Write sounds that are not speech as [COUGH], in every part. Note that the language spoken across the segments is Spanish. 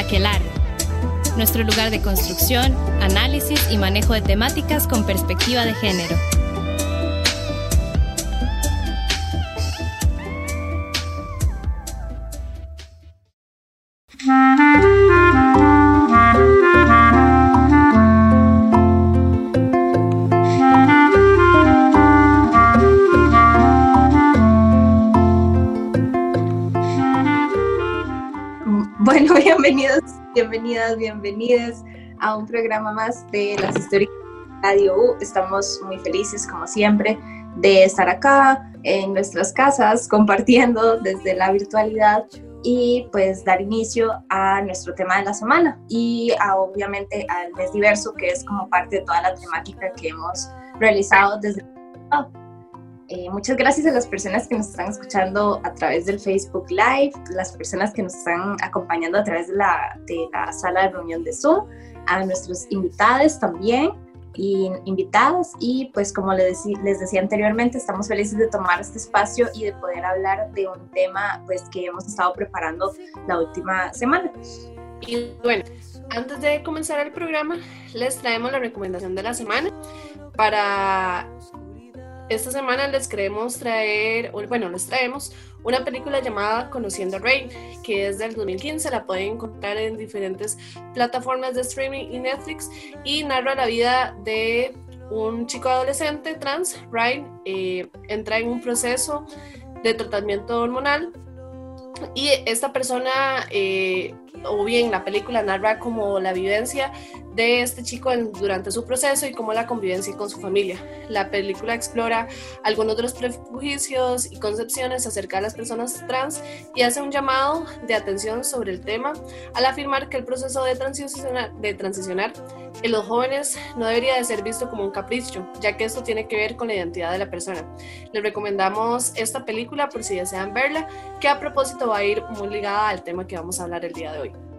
Aquelarre, nuestro lugar de construcción, análisis y manejo de temáticas con perspectiva de género. Bienvenidas, bienvenidas a un programa más de las historias de Radio U. Estamos muy felices, como siempre, de estar acá en nuestras casas compartiendo desde la virtualidad y pues dar inicio a nuestro tema de la semana y obviamente al mes diverso que es como parte de toda la temática que hemos realizado desde el eh, muchas gracias a las personas que nos están escuchando a través del Facebook Live, las personas que nos están acompañando a través de la, de la sala de reunión de Zoom, a nuestros invitados también y invitadas y pues como les, les decía anteriormente estamos felices de tomar este espacio y de poder hablar de un tema pues que hemos estado preparando la última semana. Y bueno, antes de comenzar el programa les traemos la recomendación de la semana para esta semana les queremos traer, bueno, les traemos una película llamada Conociendo a Rain, que es del 2015, la pueden encontrar en diferentes plataformas de streaming y Netflix y narra la vida de un chico adolescente trans, Rain, eh, entra en un proceso de tratamiento hormonal y esta persona, eh, o bien la película narra como la vivencia de este chico durante su proceso y cómo la convivencia con su familia. La película explora algunos de los prejuicios y concepciones acerca de las personas trans y hace un llamado de atención sobre el tema al afirmar que el proceso de transicionar, de transicionar en los jóvenes no debería de ser visto como un capricho, ya que esto tiene que ver con la identidad de la persona. Les recomendamos esta película por si desean verla, que a propósito va a ir muy ligada al tema que vamos a hablar el día de hoy.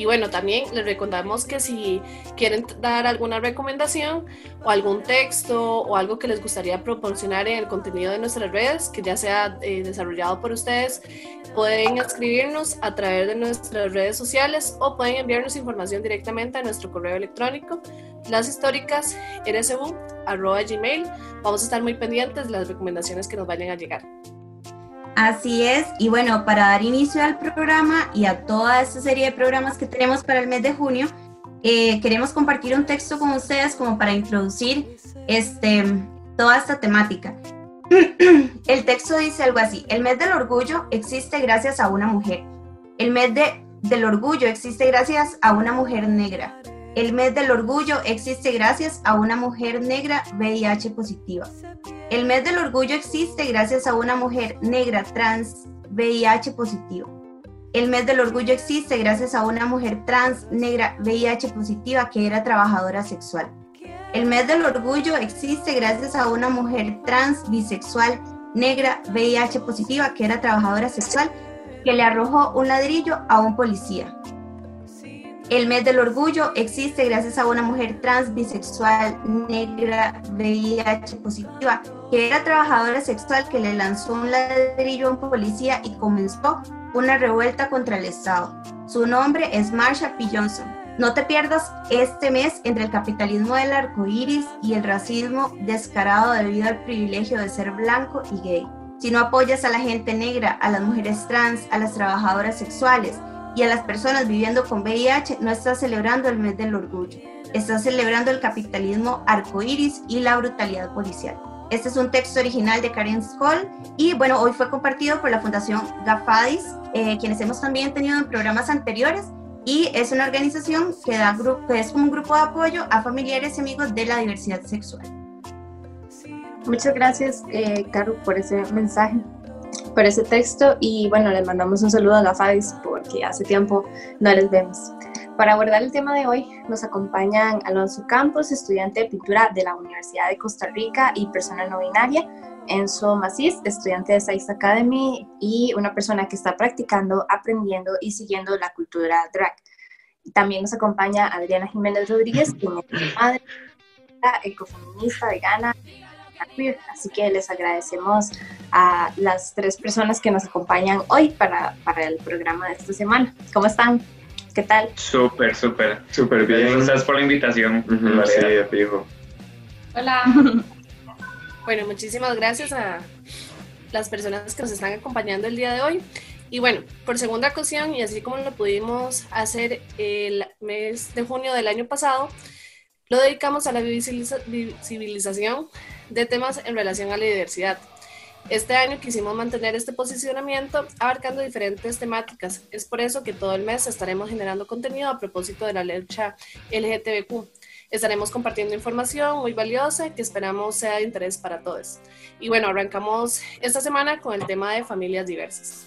Y bueno, también les recordamos que si quieren dar alguna recomendación o algún texto o algo que les gustaría proporcionar en el contenido de nuestras redes, que ya sea eh, desarrollado por ustedes, pueden escribirnos a través de nuestras redes sociales o pueden enviarnos información directamente a nuestro correo electrónico, las. Vamos a estar muy pendientes de las recomendaciones que nos vayan a llegar. Así es, y bueno, para dar inicio al programa y a toda esta serie de programas que tenemos para el mes de junio, eh, queremos compartir un texto con ustedes como para introducir este, toda esta temática. [CLEARS THROAT] el texto dice algo así, el mes del orgullo existe gracias a una mujer, el mes de, del orgullo existe gracias a una mujer negra, el mes del orgullo existe gracias a una mujer negra VIH positiva. El mes del orgullo existe gracias a una mujer negra trans VIH positiva. El mes del orgullo existe gracias a una mujer trans negra VIH positiva que era trabajadora sexual. El mes del orgullo existe gracias a una mujer trans bisexual negra VIH positiva que era trabajadora sexual que le arrojó un ladrillo a un policía. El mes del orgullo existe gracias a una mujer trans, bisexual, negra, VIH positiva, que era trabajadora sexual que le lanzó un ladrillo a un policía y comenzó una revuelta contra el Estado. Su nombre es Marsha P. Johnson. No te pierdas este mes entre el capitalismo del arco iris y el racismo descarado debido al privilegio de ser blanco y gay. Si no apoyas a la gente negra, a las mujeres trans, a las trabajadoras sexuales, y a las personas viviendo con VIH no está celebrando el mes del orgullo, está celebrando el capitalismo arcoíris y la brutalidad policial. Este es un texto original de Karen Skoll y bueno, hoy fue compartido por la Fundación Gafadis, eh, quienes hemos también tenido en programas anteriores y es una organización que, da es un grupo de apoyo a familiares y amigos de la diversidad sexual. Muchas gracias, eh, Caro, por ese mensaje por ese texto y bueno, les mandamos un saludo a la FADIS porque hace tiempo no les vemos. Para abordar el tema de hoy nos acompañan Alonso Campos, estudiante de pintura de la Universidad de Costa Rica y persona no binaria, Enzo Macís, estudiante de Science Academy y una persona que está practicando, aprendiendo y siguiendo la cultura drag. También nos acompaña Adriana Jiménez Rodríguez, quien es madre, ecofeminista, vegana, queer. Así que les agradecemos a las tres personas que nos acompañan hoy para, para el programa de esta semana. ¿Cómo están? ¿Qué tal? Súper, súper. Súper bien. Gracias por la invitación. Ujú, sí, fijo. Hola. [LAUGHS] bueno, muchísimas gracias a las personas que nos están acompañando el día de hoy. Y bueno, por segunda ocasión, y así como lo pudimos hacer el mes de junio del año pasado, lo dedicamos a la visibiliza- visibilización de temas en relación a la diversidad. Este año quisimos mantener este posicionamiento abarcando diferentes temáticas. Es por eso que todo el mes estaremos generando contenido a propósito de la lucha LGTBQ. Estaremos compartiendo información muy valiosa que esperamos sea de interés para todos. Y bueno, arrancamos esta semana con el tema de familias diversas.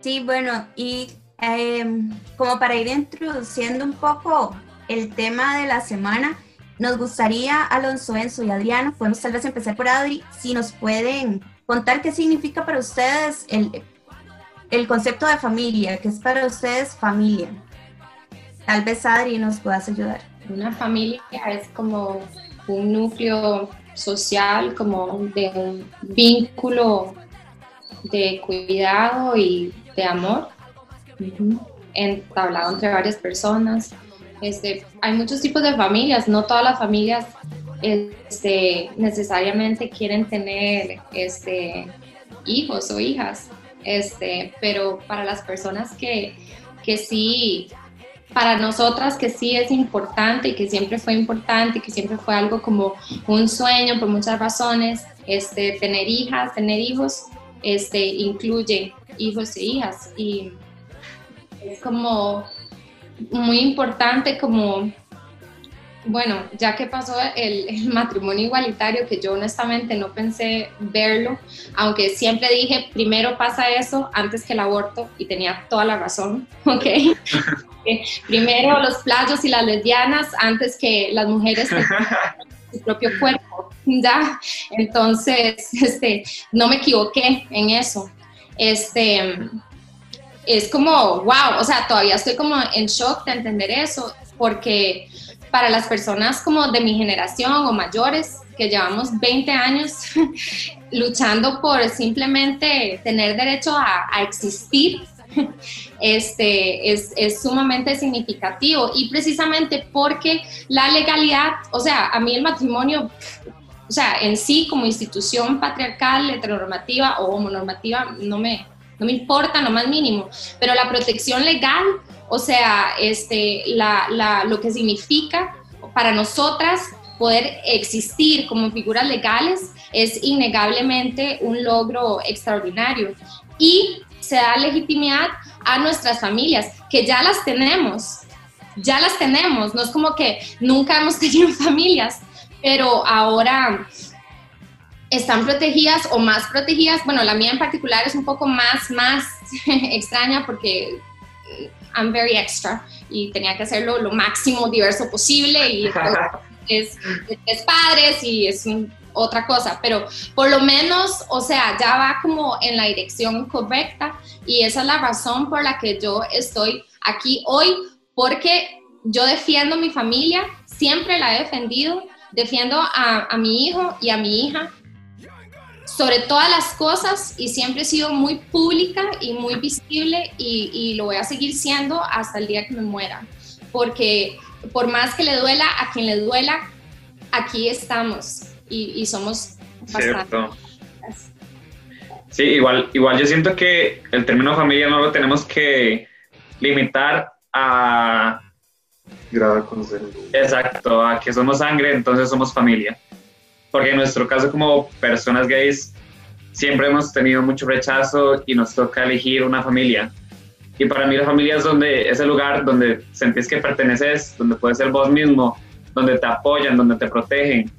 Sí, bueno, y em, como para ir introduciendo un poco el tema de la semana, nos gustaría, Alonso, Enzo y Adriano, podemos tal vez empezar por Adri, si nos pueden contar qué significa para ustedes el, el concepto de familia, qué es para ustedes familia. Tal vez Adri nos puedas ayudar. Una familia es como un núcleo social, como de un vínculo de cuidado y de amor, entablado entre varias personas. Este, hay muchos tipos de familias, no todas las familias este, necesariamente quieren tener este, hijos o hijas, este, pero para las personas que, sí para nosotras que sí es importante y que siempre fue importante y que siempre fue algo como un sueño por muchas razones, tener hijas, tener hijos, incluye hijos e hijas y es como muy importante como, bueno, ya que pasó el, el matrimonio igualitario, que yo honestamente no pensé verlo, aunque siempre dije, primero pasa eso antes que el aborto y tenía toda la razón, [LAUGHS] ¿ok? primero los playos y las lesbianas antes que las mujeres [LAUGHS] su propio cuerpo, ¿ya? Entonces, [LAUGHS] este, no me equivoqué en eso. Este, es como, wow, o sea, todavía estoy como en shock de entender eso, porque para las personas como de mi generación o mayores, que llevamos 20 años [LAUGHS] luchando por simplemente tener derecho a, existir, [LAUGHS] este, es, es, sumamente significativo. Y precisamente porque la legalidad, o sea, a mí el matrimonio, o sea, en sí como institución patriarcal, heteronormativa o homonormativa, no me, no me importa lo más mínimo, pero la protección legal, o sea, este, la, la, lo que significa para nosotras poder existir como figuras legales es innegablemente un logro extraordinario. Y se da legitimidad a nuestras familias, que ya las tenemos, ya las tenemos, no es como que nunca hemos [LAUGHS] tenido familias, pero ahora están protegidas o más protegidas, bueno, la mía en particular es un poco más, más [LAUGHS] extraña porque I'm very extra y tenía que hacerlo lo máximo diverso posible y [LAUGHS] es, es padres y es un, otra cosa, pero por lo menos, o sea, ya va como en la dirección correcta y esa es la razón por la que yo estoy aquí hoy, porque yo defiendo mi familia, siempre la he defendido, defiendo a, a mi hijo y a mi hija sobre todas las cosas y siempre he sido muy pública y muy visible y, y lo voy a seguir siendo hasta el día que me muera, porque por más que le duela a quien le duela, aquí estamos y, y somos bastante. Cierto. Sí, igual, igual yo siento que el término familia no lo tenemos que limitar a... Grado de consenso. Exacto, a que somos sangre, entonces somos familia. Porque en nuestro caso como personas gays siempre hemos tenido mucho rechazo y nos toca elegir una familia. Y para mí la familia es donde es el lugar donde sentís que perteneces, donde puedes ser vos mismo, donde te apoyan, donde te protegen,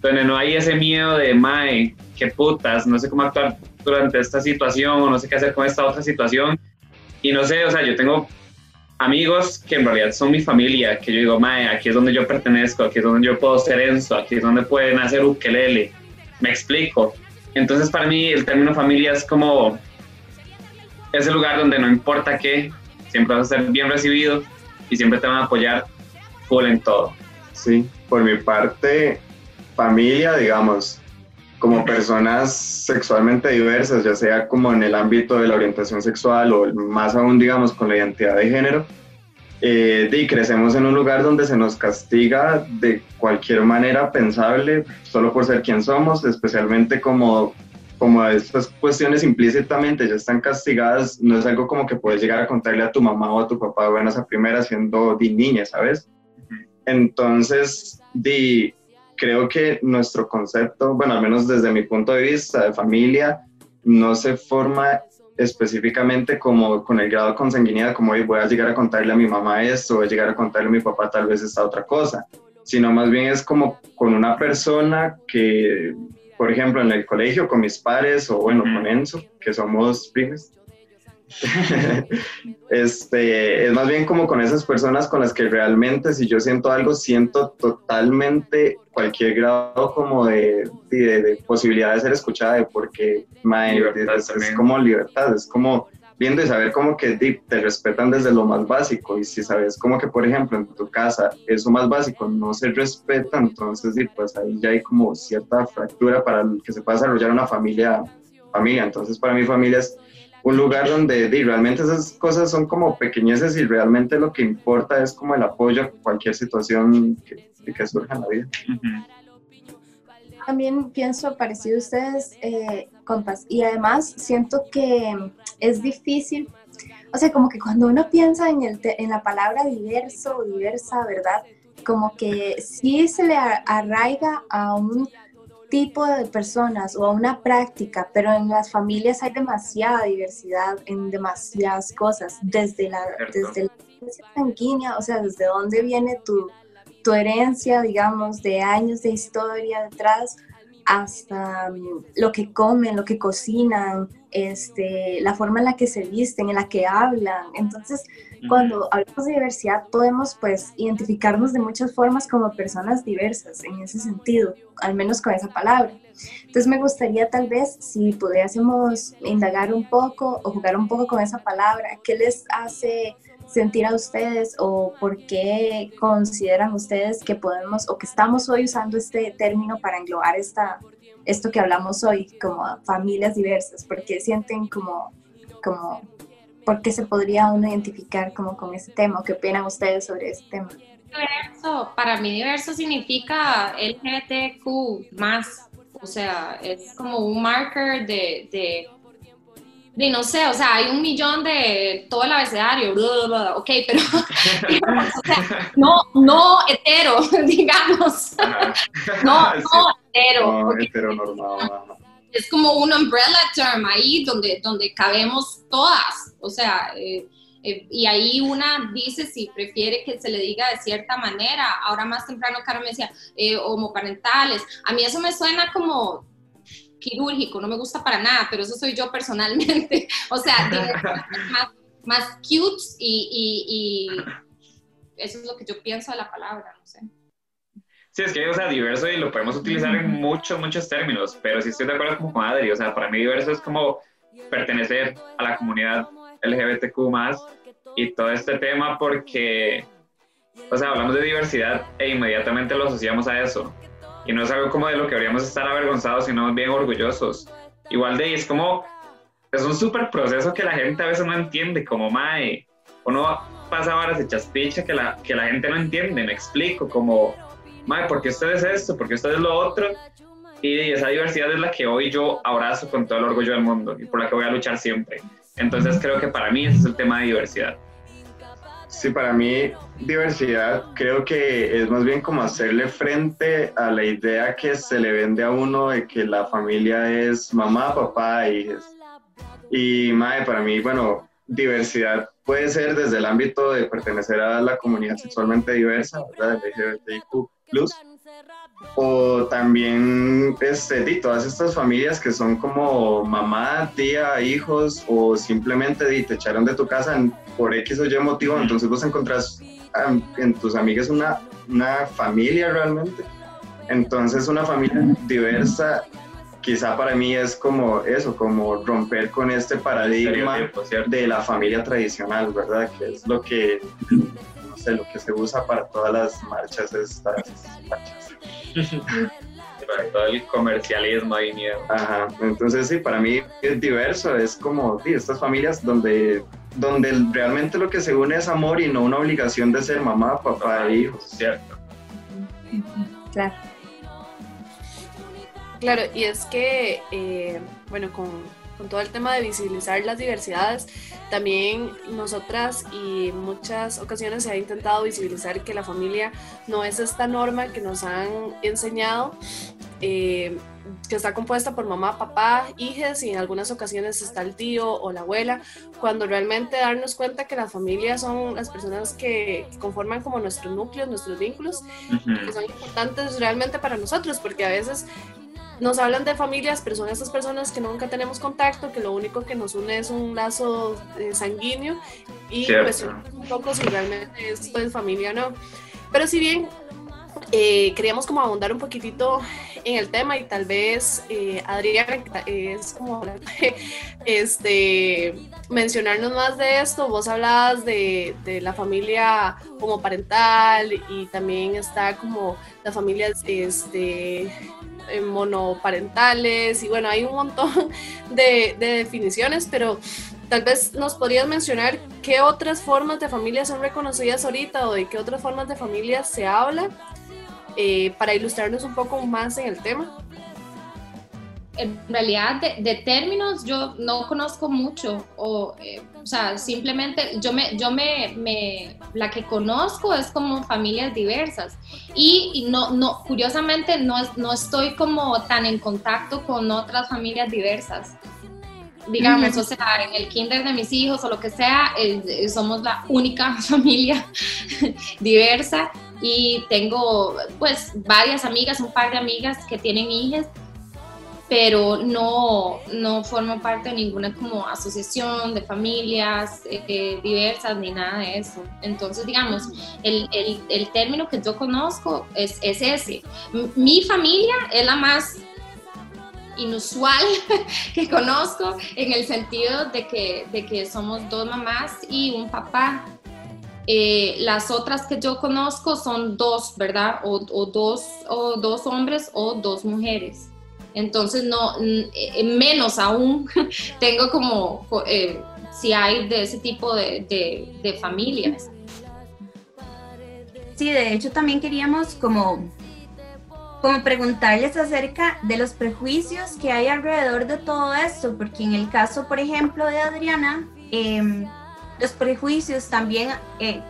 donde no hay ese miedo de, mae, qué putas, no sé cómo actuar durante esta situación o no sé qué hacer con esta otra situación. Y no sé, o sea, yo tengo amigos que en realidad son mi familia, que yo digo, mae, aquí es donde yo pertenezco, aquí es donde yo puedo ser Enzo, aquí es donde pueden hacer ukelele. Me explico. Entonces, para mí, el término familia es como ese lugar donde no importa qué, siempre vas a ser bien recibido y siempre te van a apoyar full en todo. Sí, por mi parte, familia, digamos, como personas sexualmente diversas, ya sea como en el ámbito de la orientación sexual o más aún, digamos, con la identidad de género, eh, y crecemos en un lugar donde se nos castiga de cualquier manera pensable solo por ser quien somos, especialmente como, como estas cuestiones implícitamente ya están castigadas, no es algo como que puedes llegar a contarle a tu mamá o a tu papá de buenas a primeras siendo di niña, ¿sabes? Entonces, di, creo que nuestro concepto, bueno, al menos desde mi punto de vista de familia, no se forma específicamente como con el grado de consanguinidad, como hoy voy a llegar a contarle a mi mamá esto, voy a llegar a contarle a mi papá tal vez esta otra cosa, sino más bien es como con una persona que, por ejemplo, en el colegio con mis padres o bueno, con Enzo, que somos primos, [LAUGHS] este, es más bien como con esas personas con las que realmente si yo siento algo, siento totalmente cualquier grado como de, de, posibilidad de ser escuchada, porque es, como libertad, es como viendo y saber como que te respetan desde lo más básico y si sabes como que por ejemplo en tu casa eso más básico no se respeta, entonces pues ahí ya hay como cierta fractura para que se pueda desarrollar una familia, familia. Entonces para mi familia es un lugar donde realmente esas cosas son como pequeñeces y realmente lo que importa es como el apoyo a cualquier situación que, surja en la vida. También pienso parecido a ustedes, eh, compas, y además siento que es difícil, o sea, como que cuando uno piensa en, el en la palabra diverso o diversa, ¿verdad? Como que sí se le arraiga a un tipo de personas o a una práctica, pero en las familias hay demasiada diversidad en demasiadas cosas, desde la, desde la sanguínea, o sea, desde dónde viene tu, tu herencia, digamos, de años de historia detrás, hasta mm, lo que comen, lo que cocinan, este, la forma en la que se visten, en la que hablan. Entonces, cuando hablamos de diversidad, podemos pues identificarnos de muchas formas como personas diversas en ese sentido, al menos con esa palabra. Entonces, me gustaría tal vez si pudiésemos indagar un poco o jugar un poco con esa palabra, ¿qué les hace sentir a ustedes o por qué consideran ustedes que podemos o que estamos hoy usando este término para englobar esta, esto que hablamos hoy, como familias diversas? ¿Por qué sienten como, como, por qué se podría uno identificar como con ese tema? ¿Qué opinan ustedes sobre ese tema? Diverso, para mí diverso significa LGBTQ más, o sea, es como un marker de, de de no sé, o sea, hay un millón de todo el abecedario, ok, pero, [LAUGHS] o sea, no, no hetero, [LAUGHS] digamos. no, [LAUGHS] no hetero. No, heteronormado. Es como un umbrella term ahí donde, donde cabemos todas, o sea, eh, eh, y ahí una dice si prefiere que se le diga de cierta manera. Ahora más temprano, Caro me decía, eh, homoparentales. A mí eso me suena como quirúrgico, no me gusta para nada, pero eso soy yo personalmente. [LAUGHS] o sea, más, más cute y, eso es lo que yo pienso de la palabra, no sé. Sí, es que, o sea, diverso y lo podemos utilizar en muchos, muchos términos, pero sí estoy de acuerdo con Adri, o sea, para mí diverso es como pertenecer a la comunidad LGBTQ más y todo este tema porque, o sea, hablamos de diversidad e inmediatamente lo asociamos a eso y no es algo como de lo que deberíamos estar avergonzados, sino bien orgullosos. Igual de ahí es como, es un súper proceso que la gente a veces no entiende, como, mae, uno pasa hechas picha que la, que la gente no entiende, me explico, como, mae, ¿por qué usted es esto? ¿Por qué usted es lo otro? Y esa diversidad es la que hoy yo abrazo con todo el orgullo del mundo y por la que voy a luchar siempre. Entonces creo que para mí ese es el tema de diversidad. Sí, para mí diversidad creo que es más bien como hacerle frente a la idea que se le vende a uno de que la familia es mamá, papá hijos. Y madre, para mí, bueno, diversidad puede ser desde el ámbito de pertenecer a la comunidad sexualmente diversa, ¿verdad? LGBTIQ+, o también este, todas estas familias que son como mamá, tía, hijos, o simplemente te echaron de tu casa por X o Y motivo, entonces vos encontrás en tus amigas una, una familia realmente. Entonces una familia diversa quizá para mí es como eso, como romper con este paradigma de la familia tradicional, ¿verdad? Que es lo que, sé, lo que se usa para todas las marchas, estas marchas. [LAUGHS] todo el comercialismo y miedo. Ajá, entonces sí, para mí es diverso, es como sí, estas familias donde, donde realmente lo que se une es amor y no una obligación de ser mamá, papá e hijos. Cierto. Claro. Claro, y es que, eh, bueno, con, con todo el tema de visibilizar las diversidades, también nosotras y en muchas ocasiones se ha intentado visibilizar que la familia no es esta norma que nos han enseñado, eh, que está compuesta por mamá, papá, hijas y en algunas ocasiones está el tío o la abuela, cuando realmente darnos cuenta que la familia son las personas que conforman como nuestros núcleos, nuestros vínculos, que son importantes realmente para nosotros, porque a veces nos hablan de familias, pero son estas personas que nunca tenemos contacto, que lo único que nos une es un lazo eh, sanguíneo y cuestionamos un poco si realmente esto es familia o no. Pero si bien eh, queríamos como abundar un poquitito en el tema y tal vez eh, Adriana es como [LAUGHS] este mencionarnos más de esto vos hablabas de, de la familia como parental y también está como las familias este monoparentales y bueno hay un montón [LAUGHS] de, de definiciones pero tal vez nos podrías mencionar qué otras formas de familia son reconocidas ahorita o de qué otras formas de familia se habla eh, para ilustrarnos un poco más en el tema. En realidad de, de términos yo no conozco mucho o, eh, o sea, simplemente yo me, yo me, me, la que conozco es como familias diversas y, y no, no, curiosamente no, es- no estoy como tan en contacto con otras familias diversas. Digamos, o sea, en el kinder de mis hijos o lo que sea, eh, eh, somos la única [LAUGHS] familia diversa y tengo pues varias amigas, un par de amigas que tienen hijas pero no, no formo parte de ninguna como asociación de familias eh, diversas ni nada de eso. Entonces, digamos, el, el, término que yo conozco es, es ese. Mi familia es la más inusual [LAUGHS] que conozco en el sentido de que, de que somos dos mamás y un papá. Eh, las otras que yo conozco son dos, ¿verdad? O dos, o dos hombres o dos mujeres. Entonces, no, eh, menos aún [LAUGHS] tengo como, eh, si hay de ese tipo de, de- de familias. Sí, de hecho también queríamos como, como preguntarles acerca de los prejuicios que hay alrededor de todo esto, porque en el caso, por ejemplo, de Adriana, em, los prejuicios también eh,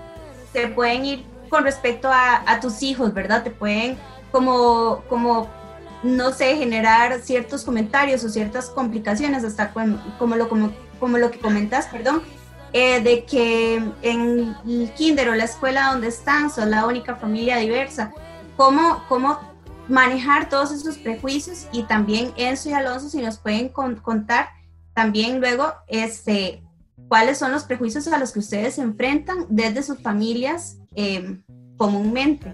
se pueden ir con respecto a, a tus hijos, ¿verdad? Te pueden como, como, no sé, generar ciertos comentarios o ciertas complicaciones, hasta como, lo, como, como lo que comentas, perdón, eh, de que en el kinder o la escuela donde están son la única familia diversa. ¿Cómo, cómo manejar todos esos prejuicios? Y también Enzo y Alonso, si nos pueden con- contar también luego este, cuáles son los prejuicios a los que ustedes se enfrentan desde sus familias eh, comúnmente.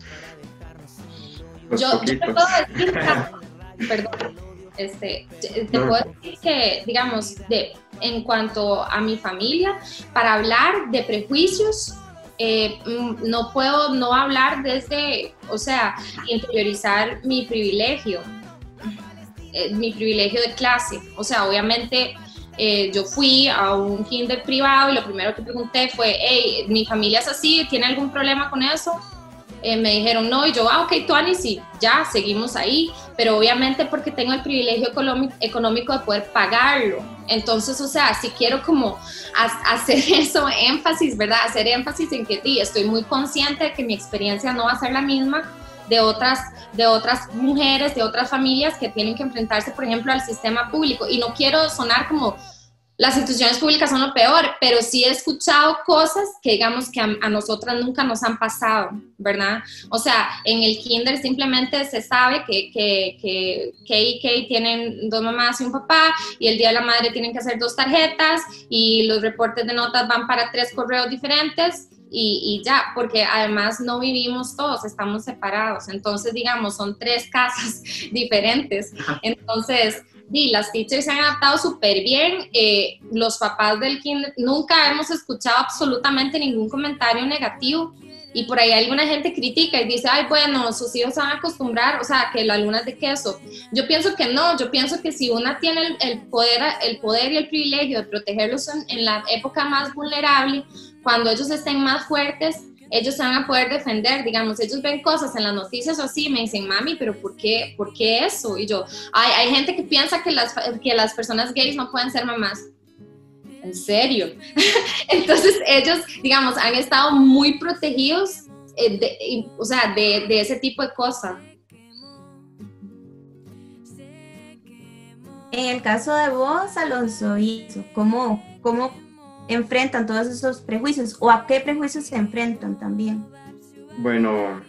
Los yo, yo te puedo decir, perdón, este, te No. puedo decir que, digamos, de, en cuanto a mi familia, para hablar de prejuicios, eh, mm, no puedo no hablar desde, o sea, interiorizar mi privilegio, eh, mi privilegio de clase. O sea, obviamente eh, yo fui a un kinder privado y lo primero que pregunté fue, hey, mi familia es así, ¿tiene algún problema con eso? Eh, me dijeron no, y yo, ah, ok, Tuani, sí, ya, seguimos ahí, pero obviamente porque tengo el privilegio económico, de poder pagarlo. Entonces, o sea, si quiero como ha- hacer [LAUGHS] eso, énfasis, ¿verdad? Hacer énfasis en que estoy muy consciente de que mi experiencia no va a ser la misma de otras, de otras mujeres, de otras familias que tienen que enfrentarse, por ejemplo, al sistema público. Y no quiero sonar como las instituciones públicas son lo peor, pero sí he escuchado cosas que digamos que a, a nosotras nunca nos han pasado, ¿verdad? O sea, en el kinder simplemente se sabe que, que, que Kay y Kay tienen dos mamás y un papá y el día de la madre tienen que hacer dos tarjetas y los reportes de notas van para tres correos diferentes y, y, ya, porque además no vivimos todos, estamos separados, entonces digamos, son tres casas [LAUGHS] diferentes, entonces y las teachers se han adaptado súper bien. Eh, los papás del kinder nunca hemos escuchado absolutamente ningún comentario negativo y por ahí alguna gente critica y dice, ay, bueno, sus hijos se van a acostumbrar, o sea, que la luna es de queso. Yo pienso que no, yo pienso que si una tiene el, poder, el poder y el privilegio de protegerlos en, en la época más vulnerable, cuando ellos estén más fuertes, ellos se van a poder defender, digamos, ellos ven cosas en las noticias o así, me dicen, mami, pero ¿por qué, ¿por qué eso? Y yo, hay, hay gente que piensa que las, que las personas gays no pueden ser mamás. En serio. [LAUGHS] Entonces ellos, digamos, han estado muy protegidos, eh, o sea, de, de, ese tipo de cosas. En el caso de vos, Alonso, ¿cómo, cómo enfrentan todos esos prejuicios o a qué prejuicios se enfrentan también? Bueno,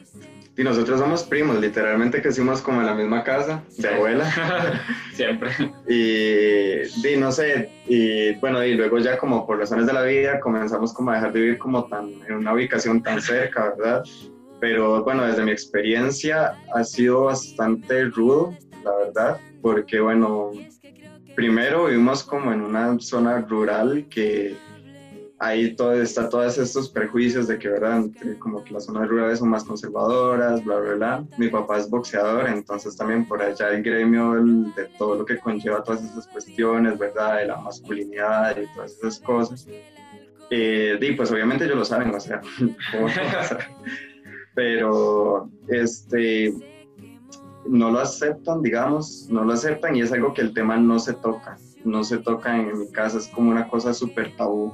y nosotros somos primos, literalmente crecimos como en la misma casa de abuela. [LAUGHS] Siempre. Y, y, no sé, y bueno, y luego ya como por razones de la vida comenzamos como a dejar de vivir como tan, en una ubicación tan cerca, ¿verdad? Pero bueno, desde mi experiencia ha sido bastante rudo, la verdad, porque bueno, primero vivimos como en una zona rural que ahí todo, está todos estos prejuicios de que, ¿verdad? Como que las zonas rurales son más conservadoras, bla, bla, bla. Mi papá es boxeador, entonces también por allá el gremio de todo lo que conlleva todas esas cuestiones, ¿verdad? De la masculinidad y todas esas cosas. Eh, y pues obviamente ellos lo saben, o sea, [LAUGHS] pero este no lo aceptan, digamos, no lo aceptan y es algo que el tema no se toca, no se toca en mi casa, es como una cosa súper tabú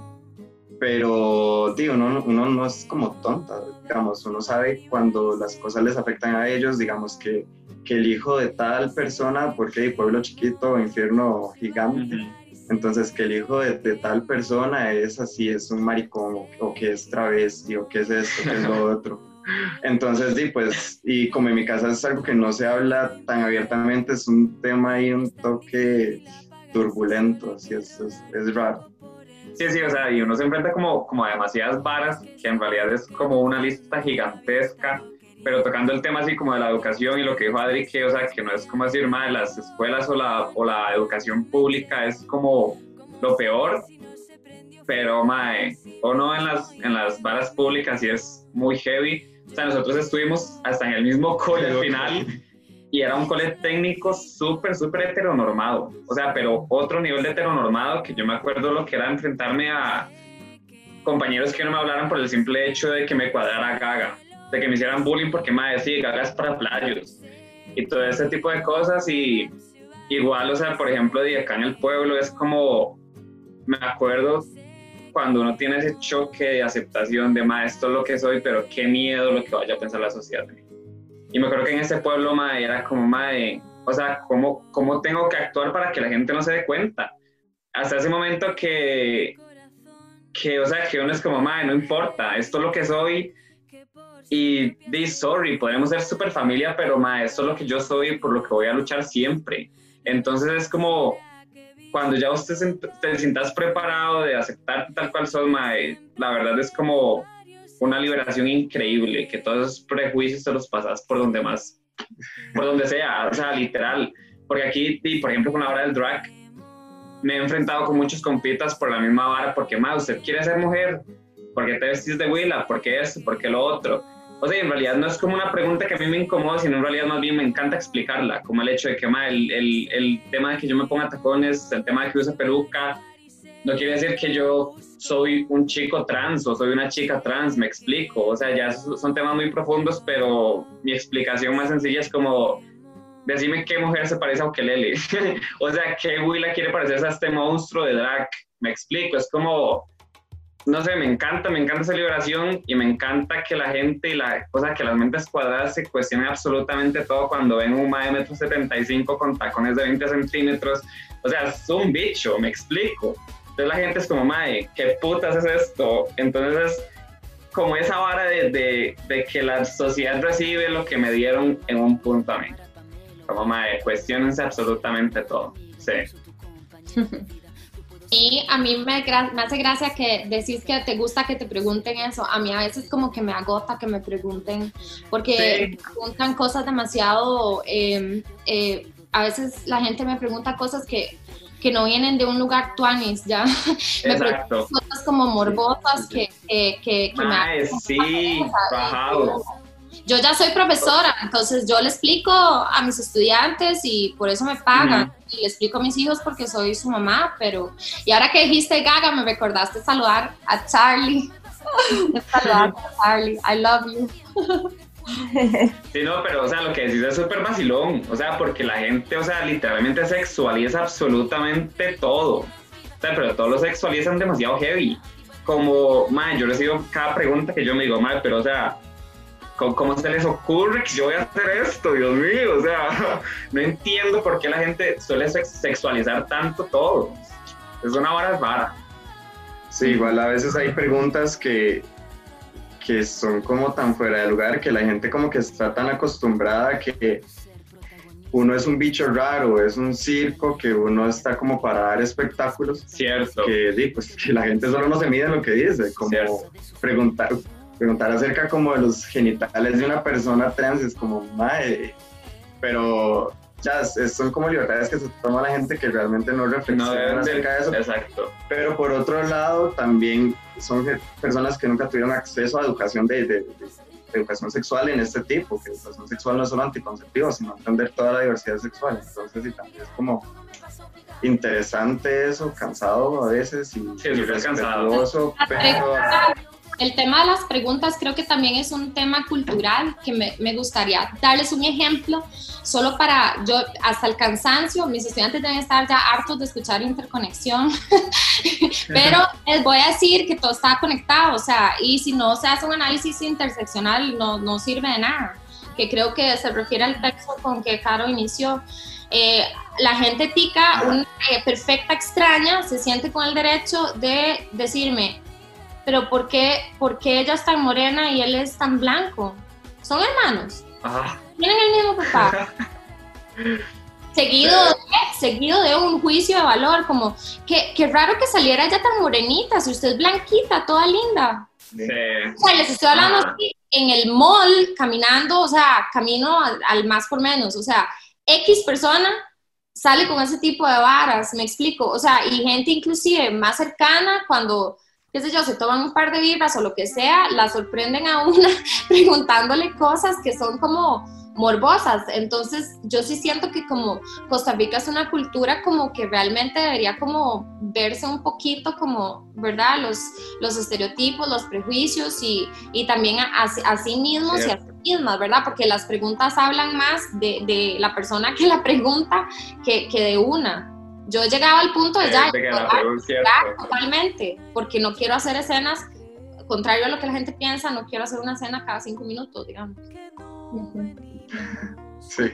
pero digo, uno, uno no es como tonta, digamos, uno sabe cuando las cosas les afectan a ellos, digamos que, que el hijo de tal persona, porque hay pueblo chiquito, infierno gigante, entonces que el hijo de, tal persona es así, es un maricón, o, que es travesti, o que es esto, que es lo [LAUGHS] otro. Entonces, sí, pues, y como en mi casa es algo que no se habla tan abiertamente, es un tema ahí, un toque turbulento, así es, es raro. Sí, sí, o sea, y uno se enfrenta como, como a demasiadas varas, que en realidad es como una lista gigantesca, pero tocando el tema así como de la educación y lo que dijo Adri, que, o sea, que no es como decir, de las escuelas o la, o la educación pública es como lo peor, pero, mae, o no en las, en las varas públicas y es muy heavy. O sea, nosotros estuvimos hasta en el mismo cole al final [LAUGHS] y era un cole técnico súper, súper heteronormado. O sea, pero otro nivel de heteronormado que yo me acuerdo lo que era enfrentarme a compañeros que no me hablaran por el simple hecho de que me cuadrara Gaga, de que me hicieran bullying porque me decía Gaga es para playos y todo ese tipo de cosas. Y igual, o sea, por ejemplo, de acá en el pueblo es como, me acuerdo cuando uno tiene ese choque de aceptación de, maestro lo que soy, pero qué miedo lo que vaya a pensar la sociedad. Y me acuerdo que en ese pueblo, mae, era como, mae, o sea, ¿cómo, ¿cómo tengo que actuar para que la gente no se dé cuenta? Hasta ese momento que, que o sea, que uno es como, mae, no importa, esto es lo que soy. Y di, sorry, podemos ser súper familia, pero mae, esto es lo que yo soy, por lo que voy a luchar siempre. Entonces es como, cuando ya usted te sientas preparado de aceptar tal cual sos, mae, la verdad es como una liberación increíble, que todos esos prejuicios te los pasas por donde más, por donde sea, o sea, literal. Porque aquí, por ejemplo, con la hora del drag, me he enfrentado con muchos compitas por la misma vara, porque más, usted quiere ser mujer, ¿por qué te vestís de Willa? ¿Por qué esto? ¿Por qué lo otro? O sea, en realidad no es como una pregunta que a mí me incomoda, sino en realidad más bien me encanta explicarla, como el hecho de que ma, el, el, el tema de que yo me ponga tacones, el tema de que use peluca, no quiere decir que yo soy un chico trans o soy una chica trans, me explico. O sea, ya son temas muy profundos, pero mi explicación más sencilla es como, decime qué mujer se parece a Ukelele. [LAUGHS] o sea, qué Willa quiere parecerse a este monstruo de drag. Me explico, es como, no sé, me encanta, me encanta esa liberación y me encanta que la gente y la cosa, que las mentes cuadradas se cuestionen absolutamente todo cuando ven un mae de metro 75 con tacones de 20 centímetros. O sea, es un bicho, me explico. Entonces la gente es como, mae, ¿qué putas es esto? Entonces es como esa vara de, de, que la sociedad recibe lo que me dieron en un punto a mí. Como, mae, cuestionense absolutamente todo. Sí. [LAUGHS] Y a mí me, me, hace gracia que decís que te gusta que te pregunten eso. A mí a veces como que me agota que me pregunten, porque me preguntan cosas demasiado... Eh, eh, a veces la gente me pregunta cosas que que no vienen de un lugar tuanis, ya. [LAUGHS] me preguntan cosas como morbosas que, que, que, me Mae, sí, bajado. Yo ya soy profesora, entonces yo le explico a mis estudiantes y por eso me pagan. Y le explico a mis hijos porque soy su mamá, pero... Y ahora que dijiste Gaga, me recordaste saludar a Charlie. [LAUGHS] saludar a Charlie. I love you. [LAUGHS] [LAUGHS] Sí, no, pero, o sea, lo que decís es súper vacilón, o sea, porque la gente, o sea, literalmente sexualiza absolutamente todo, o sea, pero todos lo sexualizan demasiado heavy, como, man, yo recibo cada pregunta que yo me digo, man, pero, o sea, ¿cómo, se les ocurre que yo voy a hacer esto, Dios mío? O sea, [LAUGHS] no entiendo por qué la gente suele sexualizar tanto todo, es una vara vara. Sí, igual a veces hay preguntas que, que son como tan fuera de lugar que la gente como que está tan acostumbrada que uno es un bicho raro, es un circo, que uno está como para dar espectáculos. Cierto. Que, pues, que la gente solo no se mide lo que dice, como preguntar, preguntar acerca como de los genitales de una persona trans es como, madre, pero ya son como libertades que se toma la gente que realmente no reflexiona acerca de eso. Exacto. Pero por otro lado, también son personas que nunca tuvieron acceso a educación de, educación sexual en este tipo, que educación sexual no es solo anticonceptivo, sino entender toda la diversidad sexual. Entonces, y también es como interesante eso, cansado a veces y, sí, y respetuoso, pero el tema de las preguntas creo que también es un tema cultural que me, me, gustaría darles un ejemplo, solo para yo, hasta el cansancio, mis estudiantes deben estar ya hartos de escuchar interconexión, [LAUGHS] pero les voy a decir que todo está conectado, o sea, y si no se hace un análisis interseccional no, no sirve de nada, que creo que se refiere al texto con que Caro inició. Eh, la gente tica, una eh, perfecta extraña, se siente con el derecho de decirme, pero ¿por qué, ¿por qué ella es tan morena y él es tan blanco? Son hermanos. Tienen el mismo papá. [LAUGHS] seguido, de, seguido de un juicio de valor, como, qué, qué raro que saliera ella tan morenita, si usted es blanquita, toda linda. Sí. O sea, les estoy hablando así, en el mall, caminando, o sea, camino al, al, más por menos, o sea, X persona sale con ese tipo de varas, me explico, o sea, y gente inclusive más cercana cuando qué sé yo, se toman un par de vibras o lo que sea, la sorprenden a una [LAUGHS] preguntándole cosas que son como morbosas. Entonces, yo sí siento que como Costa Rica es una cultura como que realmente debería como verse un poquito como, ¿verdad? Los, los estereotipos, los prejuicios y, y también a, a, sí mismos y a sí mismas, ¿verdad? Porque las preguntas hablan más de, de la persona que la pregunta que, que de una yo llegaba al punto de ya, totalmente, porque no quiero hacer escenas, contrario a lo que la gente piensa, no quiero hacer una escena cada cinco minutos, digamos. Sí.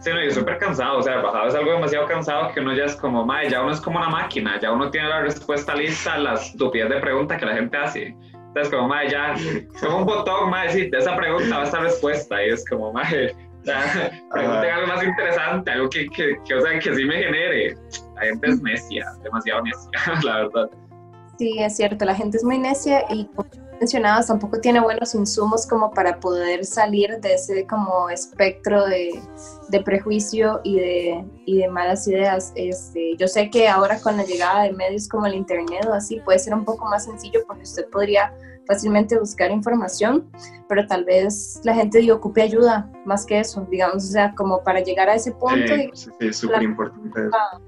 Sí, no, yo súper cansado, o sea, bajado es algo demasiado cansado que uno ya es como, madre, ya uno es como una máquina, ya uno tiene la respuesta lista a las estupidez de pregunta que la gente hace. Entonces, como, madre, ya, [LAUGHS] como un botón, madre, sí, de esa pregunta va esta respuesta, y es como, madre, [LAUGHS] pregunten algo más interesante, algo que, que, que, o sea, que sí me genere. La gente es necia, demasiado necia, [LAUGHS] la verdad. Sí, es cierto, la gente es muy necia y como mencionabas, tampoco tiene buenos insumos como para poder salir de ese como espectro de, de prejuicio y de, y de malas ideas. Este, yo sé que ahora con la llegada de medios como el internet o así puede ser un poco más sencillo porque usted podría fácilmente buscar información, pero tal vez la gente digo, ocupe ayuda más que eso, digamos, o sea, como para llegar a ese punto. Sí, sí, es súper importante. Una,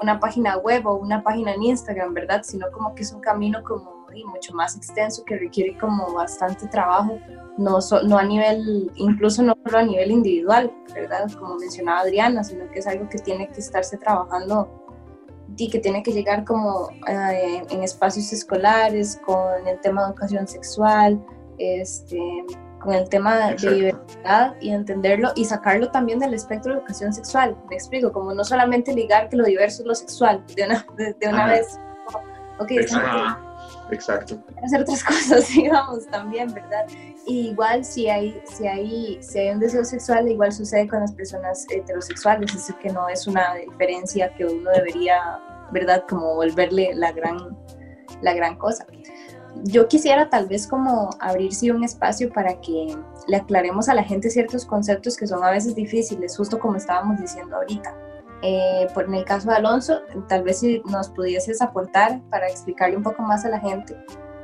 una página web o una página en Instagram, ¿verdad? Sino como que es un camino como y mucho más extenso que requiere como bastante trabajo, no, no a nivel, incluso no solo a nivel individual, ¿verdad? Como mencionaba Adriana, sino que es algo que tiene que estarse trabajando y que tiene que llegar como eh, en espacios escolares, con el tema de educación sexual, este, con el tema de diversidad y entenderlo y sacarlo también del espectro de educación sexual. Me explico, como no solamente ligar que lo diverso es lo sexual, de una, de, una vez. Ok, Exacto. Hacer otras [LAUGHS] cosas, digamos, también, ¿verdad? Y igual si hay, si hay, si hay un deseo sexual, igual sucede con las personas heterosexuales, es que no es una diferencia que uno debería, ¿verdad? Como volverle la gran, la gran cosa. Yo quisiera tal vez como abrirse un espacio para que le aclaremos a la gente ciertos conceptos que son a veces difíciles, justo como estábamos diciendo ahorita. Eh, por, en el caso de Alonso, tal vez si nos pudieses aportar para explicarle un poco más a la gente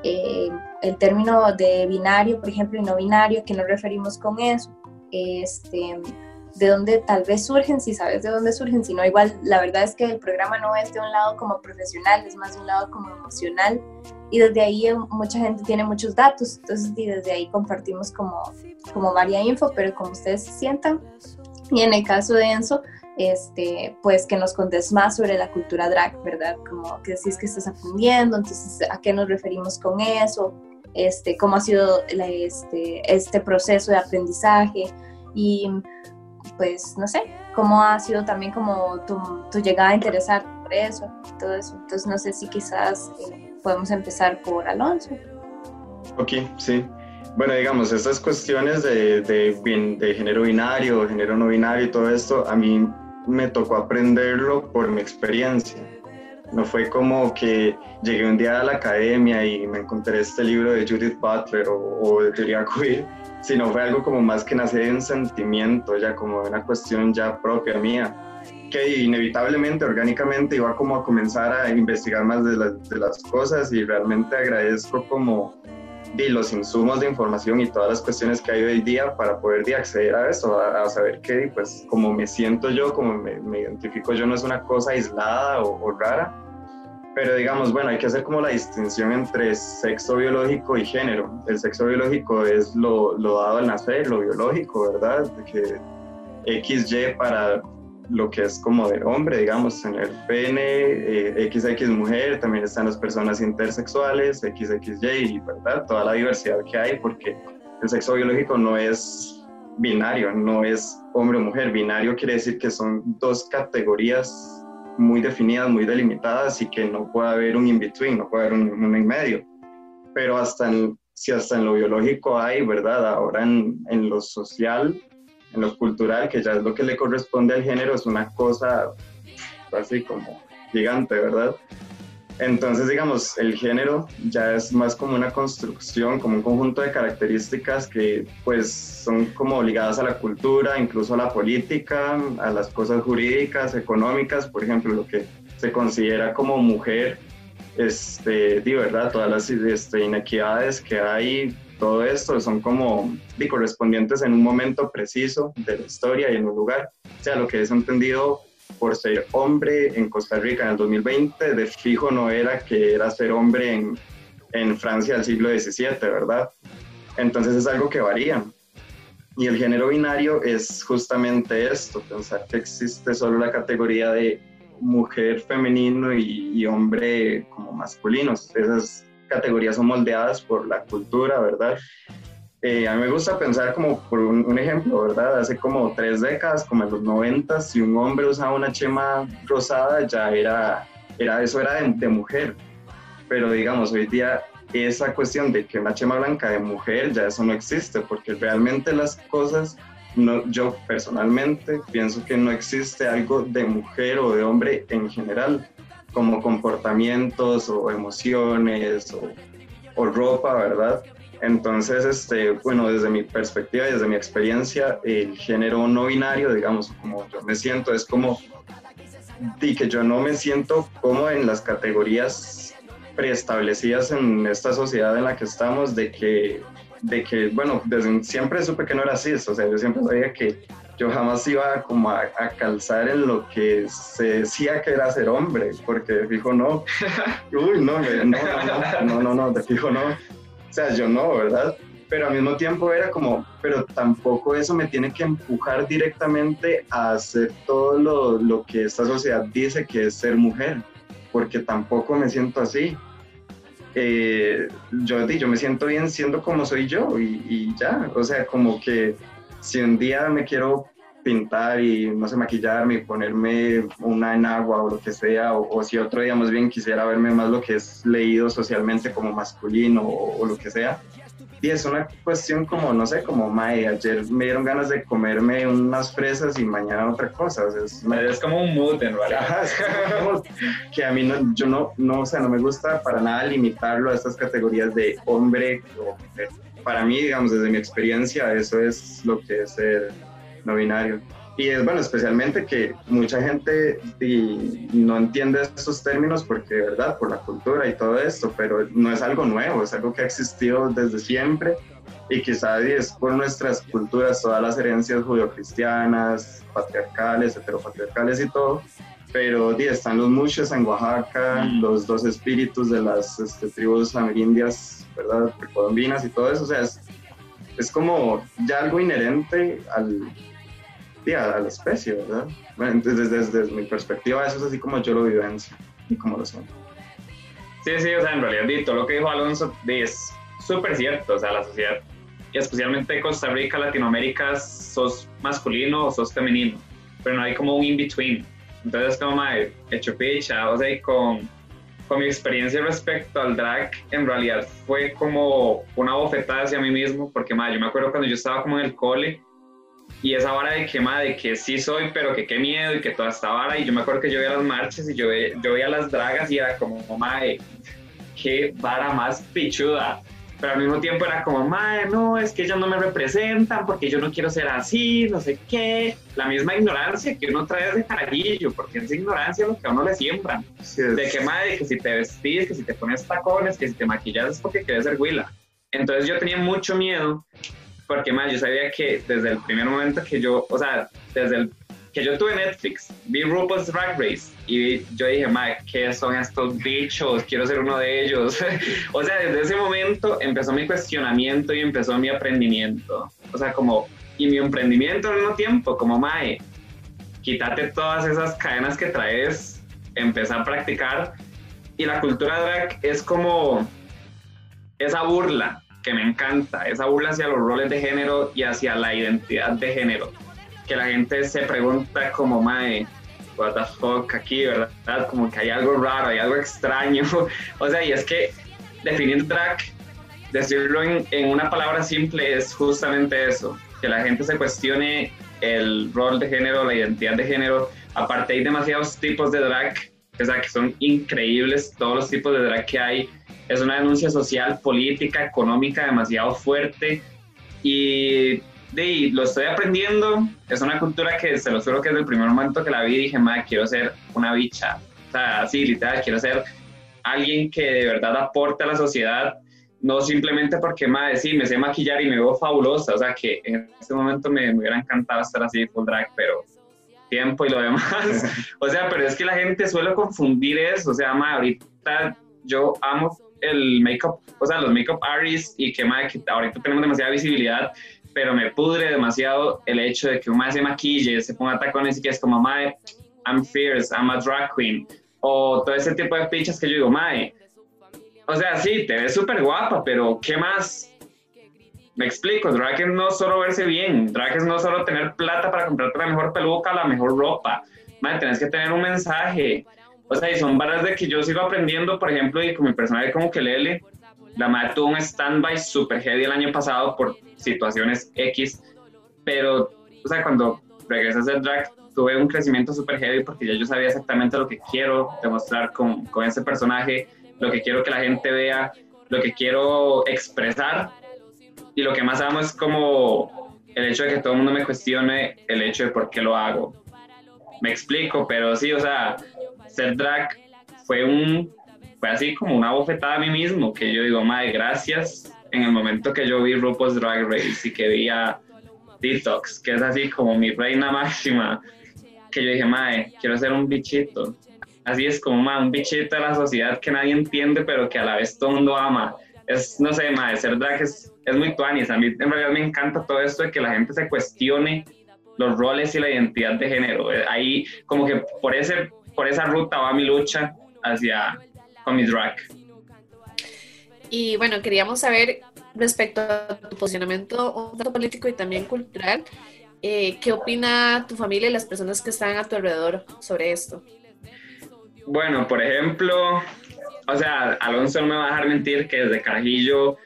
eh, el término de binario, por ejemplo, y no binario, ¿qué nos referimos con eso? Este, de dónde tal vez surgen, si sabes de dónde surgen, si no, igual la verdad es que el programa no es de un lado como profesional, es más de un lado como emocional y desde ahí eh, mucha gente tiene muchos datos, entonces y desde ahí compartimos como, como varia info, pero como ustedes se sientan. Y en el caso de Enzo, este, pues que nos contes más sobre la cultura drag, ¿verdad? Como que decís que estás aprendiendo, entonces a qué nos referimos con eso, este, cómo ha sido este, este proceso de aprendizaje y pues no sé, cómo ha sido también como tu, tu llegada a interesar por eso, todo eso. Entonces no sé si quizás eh, podemos empezar por Alonso. Ok, sí. Bueno, digamos, estas cuestiones de, de, de género binario, género no binario y todo esto, a mí me tocó aprenderlo por mi experiencia. No fue como que llegué un día a la academia y me encontré este libro de Judith Butler o, o de teoría queer, sino fue algo como más que nacer de un sentimiento, ya como una cuestión ya propia mía, que inevitablemente, orgánicamente iba como a comenzar a investigar más de, de las cosas y realmente agradezco como de los insumos de información y todas las cuestiones que hay hoy día para poder de acceder a eso, a, saber que pues como me siento yo, como me, me identifico yo, no es una cosa aislada o, o, rara, pero digamos, bueno, hay que hacer como la distinción entre sexo biológico y género. El sexo biológico es lo, lo dado al nacer, lo biológico, ¿verdad? Que XY para lo que es como de hombre, digamos, en el pene, eh, XX mujer, también están las personas intersexuales, XXY, ¿verdad? Toda la diversidad que hay, porque el sexo biológico no es binario, no es hombre o mujer. Binario quiere decir que son dos categorías muy definidas, muy delimitadas y que no puede haber un in-between, no puede haber un, un en medio. Pero hasta en, si hasta en lo biológico hay, ¿verdad? Ahora en, en lo social en lo cultural, que ya es lo que le corresponde al género, es una cosa así como gigante, ¿verdad? Entonces, digamos, el género ya es más como una construcción, como un conjunto de características que pues son como ligadas a la cultura, incluso a la política, a las cosas jurídicas, económicas, por ejemplo, lo que se considera como mujer, este, de verdad, todas las este, inequidades que hay todo esto son como correspondientes en un momento preciso de la historia y en un lugar. O sea, lo que es entendido por ser hombre en Costa Rica en el 2020, de fijo no era que era ser hombre en, en Francia del siglo XVII, ¿verdad? Entonces es algo que varía. Y el género binario es justamente esto, pensar que existe solo la categoría de mujer femenino y, y hombre como masculinos. Esas categorías son moldeadas por la cultura, ¿verdad? Eh, a mí me gusta pensar como por un, ejemplo, ¿verdad? Hace como tres décadas, como en los 90, si un hombre usaba una chema rosada, ya era, era eso era de, mujer. Pero digamos, hoy día esa cuestión de que una chema blanca de mujer, ya eso no existe, porque realmente las cosas, no, yo personalmente pienso que no existe algo de mujer o de hombre en general como comportamientos o emociones o, ropa, ¿verdad? Entonces, este, bueno, desde mi perspectiva y desde mi experiencia, el género no binario, digamos, como yo me siento, es como di que yo no me siento como en las categorías preestablecidas en esta sociedad en la que estamos, de que, de que bueno, desde siempre supe que no era así, o sea, yo siempre sabía que yo jamás iba como a, calzar en lo que se decía que era ser hombre, porque de fijo no, [LAUGHS] uy, no, no, no, no, no, no, de fijo no, o sea, yo no, ¿verdad? Pero al mismo tiempo era como, pero tampoco eso me tiene que empujar directamente a hacer todo lo, lo que esta sociedad dice que es ser mujer, porque tampoco me siento así. Eh, yo, yo me siento bien siendo como soy yo y, y ya, o sea, como que si un día me quiero pintar y no sé, maquillarme y ponerme una en agua o lo que sea, o, si otro día más bien quisiera verme más lo que es leído socialmente como masculino o, lo que sea. Y es una cuestión como, no sé, como, mae, ayer me dieron ganas de comerme unas fresas y mañana otra cosa. O sea, es, como un mood en realidad. que a mí no, yo no, no, o sea, no me gusta para nada limitarlo a estas categorías de hombre o mujer para mí, digamos, desde mi experiencia, eso es lo que es el no binario. Y es bueno, especialmente que mucha gente no entiende estos términos porque, ¿verdad? Por la cultura y todo esto, pero no es algo nuevo, es algo que ha existido desde siempre y quizás es por nuestras culturas, todas las herencias judio-cristianas, patriarcales, heteropatriarcales y todo, pero di, están los muchos en Oaxaca, mm. los dos espíritus de las este, tribus amerindias, ¿verdad? Precolombinas y todo eso, o sea, es, es como ya algo inherente al, a, la especie, ¿verdad? Bueno, entonces desde, desde, mi perspectiva eso es así como yo lo vivencio y como lo siento. Sí, sí, o sea, en realidad todo lo que dijo Alonso es súper cierto, o sea, la sociedad y especialmente Costa Rica, Latinoamérica, sos masculino o sos femenino, pero no hay como un in-between. Entonces, como hecho picha, o sea, con, con mi experiencia respecto al drag, en realidad fue como una bofetada hacia mí mismo, porque madre, yo me acuerdo cuando yo estaba como en el cole y esa vara de que, madre, de que sí soy, pero que qué miedo y que toda esta vara, y yo me acuerdo que yo veía las marchas y yo, yo veía las dragas y era como, madre, qué vara más pichuda pero al mismo tiempo era como, madre, no, es que ellos no me representan porque yo no quiero ser así, no sé qué. La misma ignorancia que uno trae de carajillo, porque es ignorancia lo que a uno le siembran. De que, madre, que si te vestís, que si te pones tacones, que si te maquillas es porque quieres ser huila. Entonces yo tenía mucho miedo porque, madre, yo sabía que desde el primer momento que yo, o sea, desde el que yo tuve Netflix, vi RuPaul's Drag Race y yo dije, madre, ¿qué son estos bichos? Quiero ser uno de ellos. [LAUGHS] o sea, desde ese momento empezó mi cuestionamiento y empezó mi aprendimiento. O sea, como, y mi emprendimiento al mismo tiempo, como, mae, quítate todas esas cadenas que traes, empezá a practicar. Y la cultura drag es como esa burla que me encanta, esa burla hacia los roles de género y hacia la identidad de género que la gente se pregunta como, mae, what the fuck aquí, ¿verdad? Como que hay algo raro, hay algo extraño. [LAUGHS] o sea, y es que definir drag, decirlo en, en, una palabra simple es justamente eso, que la gente se cuestione el rol de género, la identidad de género. Aparte hay demasiados tipos de drag, o sea, que son increíbles todos los tipos de drag que hay. Es una denuncia social, política, económica demasiado fuerte y de, lo estoy aprendiendo. Es una cultura que se lo juro que desde el primer momento que la vi dije, madre, quiero ser una bicha. O sea, así, literal, quiero ser alguien que de verdad aporte a la sociedad, no simplemente porque, madre, sí, me sé maquillar y me veo fabulosa. O sea, que en este momento me, me hubiera encantado estar así full drag, pero tiempo y lo demás. [LAUGHS] o sea, pero es que la gente suele confundir eso. O sea, madre, ahorita yo amo el make-up, o sea, los make-up artists y que, madre, que ahorita tenemos demasiada visibilidad pero me pudre demasiado el hecho de que un mae se maquille, se ponga tacones y que es como, mae, I'm fierce, I'm a drag queen, o todo ese tipo de pichas que yo digo, mae, o sea, sí, te ves súper guapa, pero ¿qué más? Me explico, drag es no solo verse bien, drag es no solo tener plata para comprarte la mejor peluca, la mejor ropa, mae, tenés que tener un mensaje, o sea, y son varas de que yo sigo aprendiendo, por ejemplo, y con mi personaje como que Lele, la madre tuvo un stand-by super heavy el año pasado por situaciones X, pero, o sea, cuando regresas del drag, tuve un crecimiento super heavy porque ya yo sabía exactamente lo que quiero demostrar con, con ese personaje, lo que quiero que la gente vea, lo que quiero expresar. Y lo que más amo es como el hecho de que todo el mundo me cuestione el hecho de por qué lo hago. Me explico, pero sí, o sea, ser drag fue un fue así como una bofetada a mí mismo, que yo digo, madre, gracias en el momento que yo vi RuPaul's Drag Race y que vi a Detox, que es así como mi reina [LAUGHS] máxima, que yo dije, madre, quiero ser un bichito. Así es como madre, un bichito de la sociedad que nadie entiende, pero que a la vez todo el mundo ama. Es, no sé, madre, ser drag es, es muy tuanis. A mí en realidad me encanta todo esto de que la gente se cuestione los roles y la identidad de género. Ahí como que por, ese, por esa ruta va mi lucha hacia con mi drag. Y bueno, queríamos saber respecto a tu posicionamiento tanto político y también cultural, eh, ¿qué opina tu familia y las personas que están a tu alrededor sobre esto? Bueno, por ejemplo, o sea, Alonso no me va a dejar mentir que desde Carajillo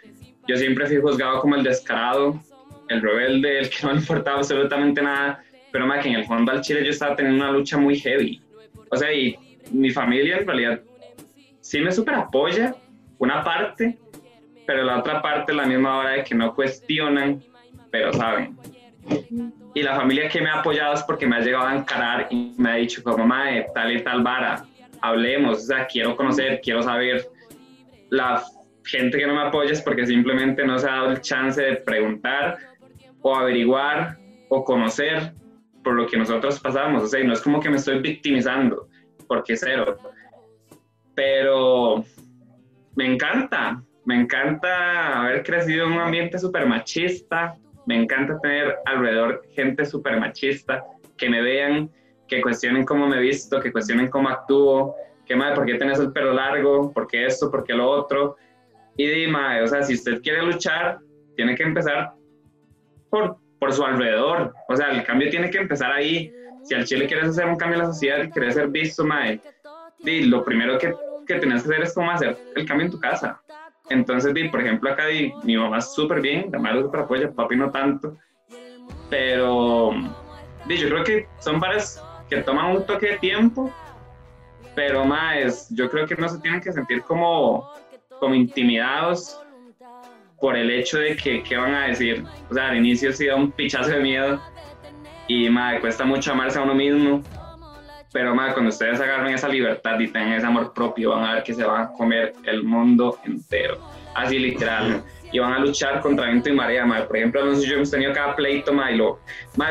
yo siempre fui juzgado como el descarado, el rebelde, el que no le importaba absolutamente nada, pero más que en el fondo al Chile yo estaba teniendo una lucha muy heavy. O sea, y mi familia en realidad sí me super apoya, una parte, pero la otra parte la misma hora de que no cuestionan, pero saben. Y la familia que me ha apoyado es porque me ha llegado a encarar y me ha dicho, como mamá, tal y tal vara, hablemos, o sea, quiero conocer, quiero saber. La gente que no me apoya es porque simplemente no se ha dado el chance de preguntar o averiguar o conocer por lo que nosotros pasamos. O sea, no es como que me estoy victimizando, porque cero. Pero me encanta, me encanta haber crecido en un ambiente súper machista, me encanta tener alrededor gente súper machista, que me vean, que cuestionen cómo me visto, que cuestionen cómo actúo, que madre, ¿por qué tienes el pelo largo? ¿Por qué esto? ¿Por qué lo otro? Y dime, o sea, si usted quiere luchar, tiene que empezar por, por su alrededor. O sea, el cambio tiene que empezar ahí. Si al Chile quieres hacer un cambio en la sociedad y quieres ser visto, mae, di, lo primero que, que tienes que hacer es cómo hacer el cambio en tu casa. Entonces, di, por ejemplo, acá di, mi mamá súper bien, la madre súper apoya, papi no tanto. Pero di, yo creo que son pares que toman un toque de tiempo, pero más, yo creo que no se tienen que sentir como, como intimidados por el hecho de que, ¿qué van a decir? O sea, al inicio sí da un pichazo de miedo y madre, cuesta mucho amarse a uno mismo, pero madre, cuando ustedes agarren esa libertad y tengan ese amor propio, van a ver que se van a comer el mundo entero, así literal. Y van a luchar contra viento y marea, madre. Por ejemplo, nosotros yo hemos tenido cada pleito, madre, y lo,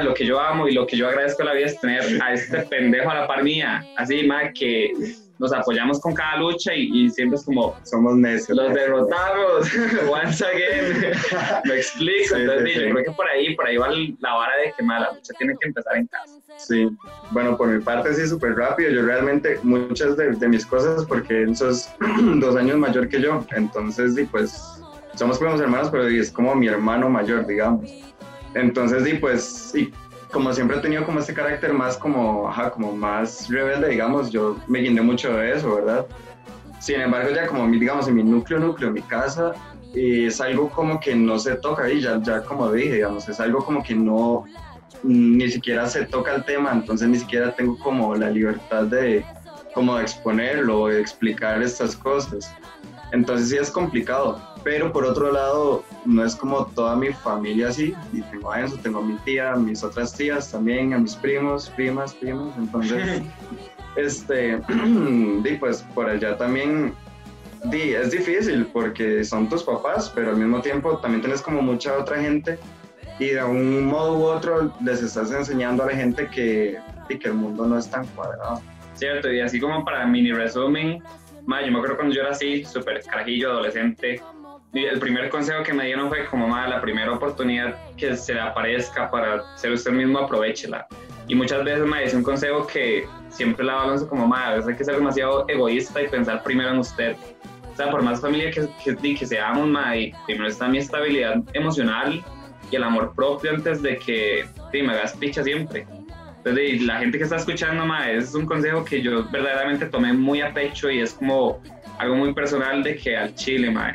lo que yo amo y lo que yo agradezco a la vida es tener a este pendejo a la par mía, así, madre, que nos apoyamos con cada lucha y, y siempre es como Somos necios. los derrotamos [LAUGHS] once again [LAUGHS] me explico Sí, entonces sí, yo creo que por ahí por ahí va la vara de que la lucha tiene que empezar en casa Sí, bueno, por mi parte sí, súper rápido. Yo realmente muchas de, de mis cosas, porque él sos [CLEARS THROAT] dos años mayor que yo, entonces, sí, pues, somos primos hermanos, pero es como mi hermano mayor, digamos. Entonces, sí, pues, sí, como siempre he tenido como este carácter más como, ajá, como más rebelde, digamos, yo me guindé mucho de eso, ¿verdad? Sin embargo, ya como, digamos, en mi núcleo, núcleo, en mi casa, eh, es algo como que no se toca ahí, ya, ya como dije, digamos, es algo como que no, ni siquiera se toca el tema, entonces ni siquiera tengo como la libertad de como de exponerlo, de explicar estas cosas. Entonces sí es complicado, pero por otro lado no es como toda mi familia así, y tengo a Enzo, tengo a mi tía, a mis otras tías también, a mis primos, primas, primos, entonces [LAUGHS] este, [CLEARS THROAT] di, pues por allá también di, es difícil porque son tus papás, pero al mismo tiempo también tienes como mucha otra gente y de un modo u otro les estás enseñando a la gente que, di, que el mundo no es tan cuadrado. cierto y así como para mini resumen madre, yo me acuerdo cuando yo era así súper carajillo adolescente el primer consejo que me dieron fue como madre, la primera oportunidad que se le aparezca para ser usted mismo aprovechela y muchas veces me dice un consejo que siempre la balanzo como madre, a veces hay que ser demasiado egoísta y pensar primero en usted o sea, por más familia que, que, que seamos, ma, primero está mi estabilidad emocional y el amor propio antes de que sí, me hagas picha siempre. Entonces, la gente que está escuchando, ma, es un consejo que yo verdaderamente tomé muy a pecho y es como algo muy personal de que al chile, ma,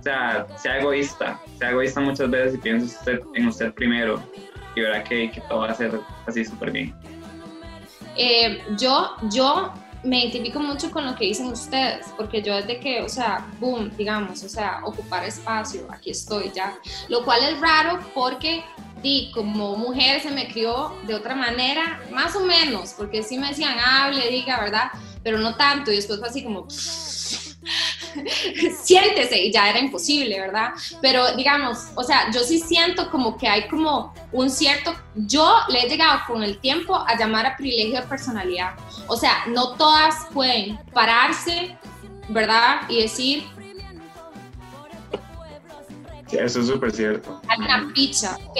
o sea, sea egoísta, sea egoísta muchas veces y piense usted en usted primero y verá que, que todo va a ser así súper bien. Eh, yo, yo me identifico mucho con lo que dicen ustedes, porque yo desde que, o sea, boom, digamos, o sea, ocupar espacio, aquí estoy ya, lo cual es raro porque di, como mujer se me crió de otra manera, más o menos, porque sí me decían, hable, diga, ¿verdad? Pero no tanto, y después fue así como, [LAUGHS] siéntese, y ya era imposible, ¿verdad? Pero digamos, o sea, yo sí siento como que hay como un cierto, yo le he llegado con el tiempo a llamar a privilegio de personalidad. O sea, no todas pueden pararse, ¿verdad? Y decir, Sí, eso es súper cierto. hay una picha, ¿ok?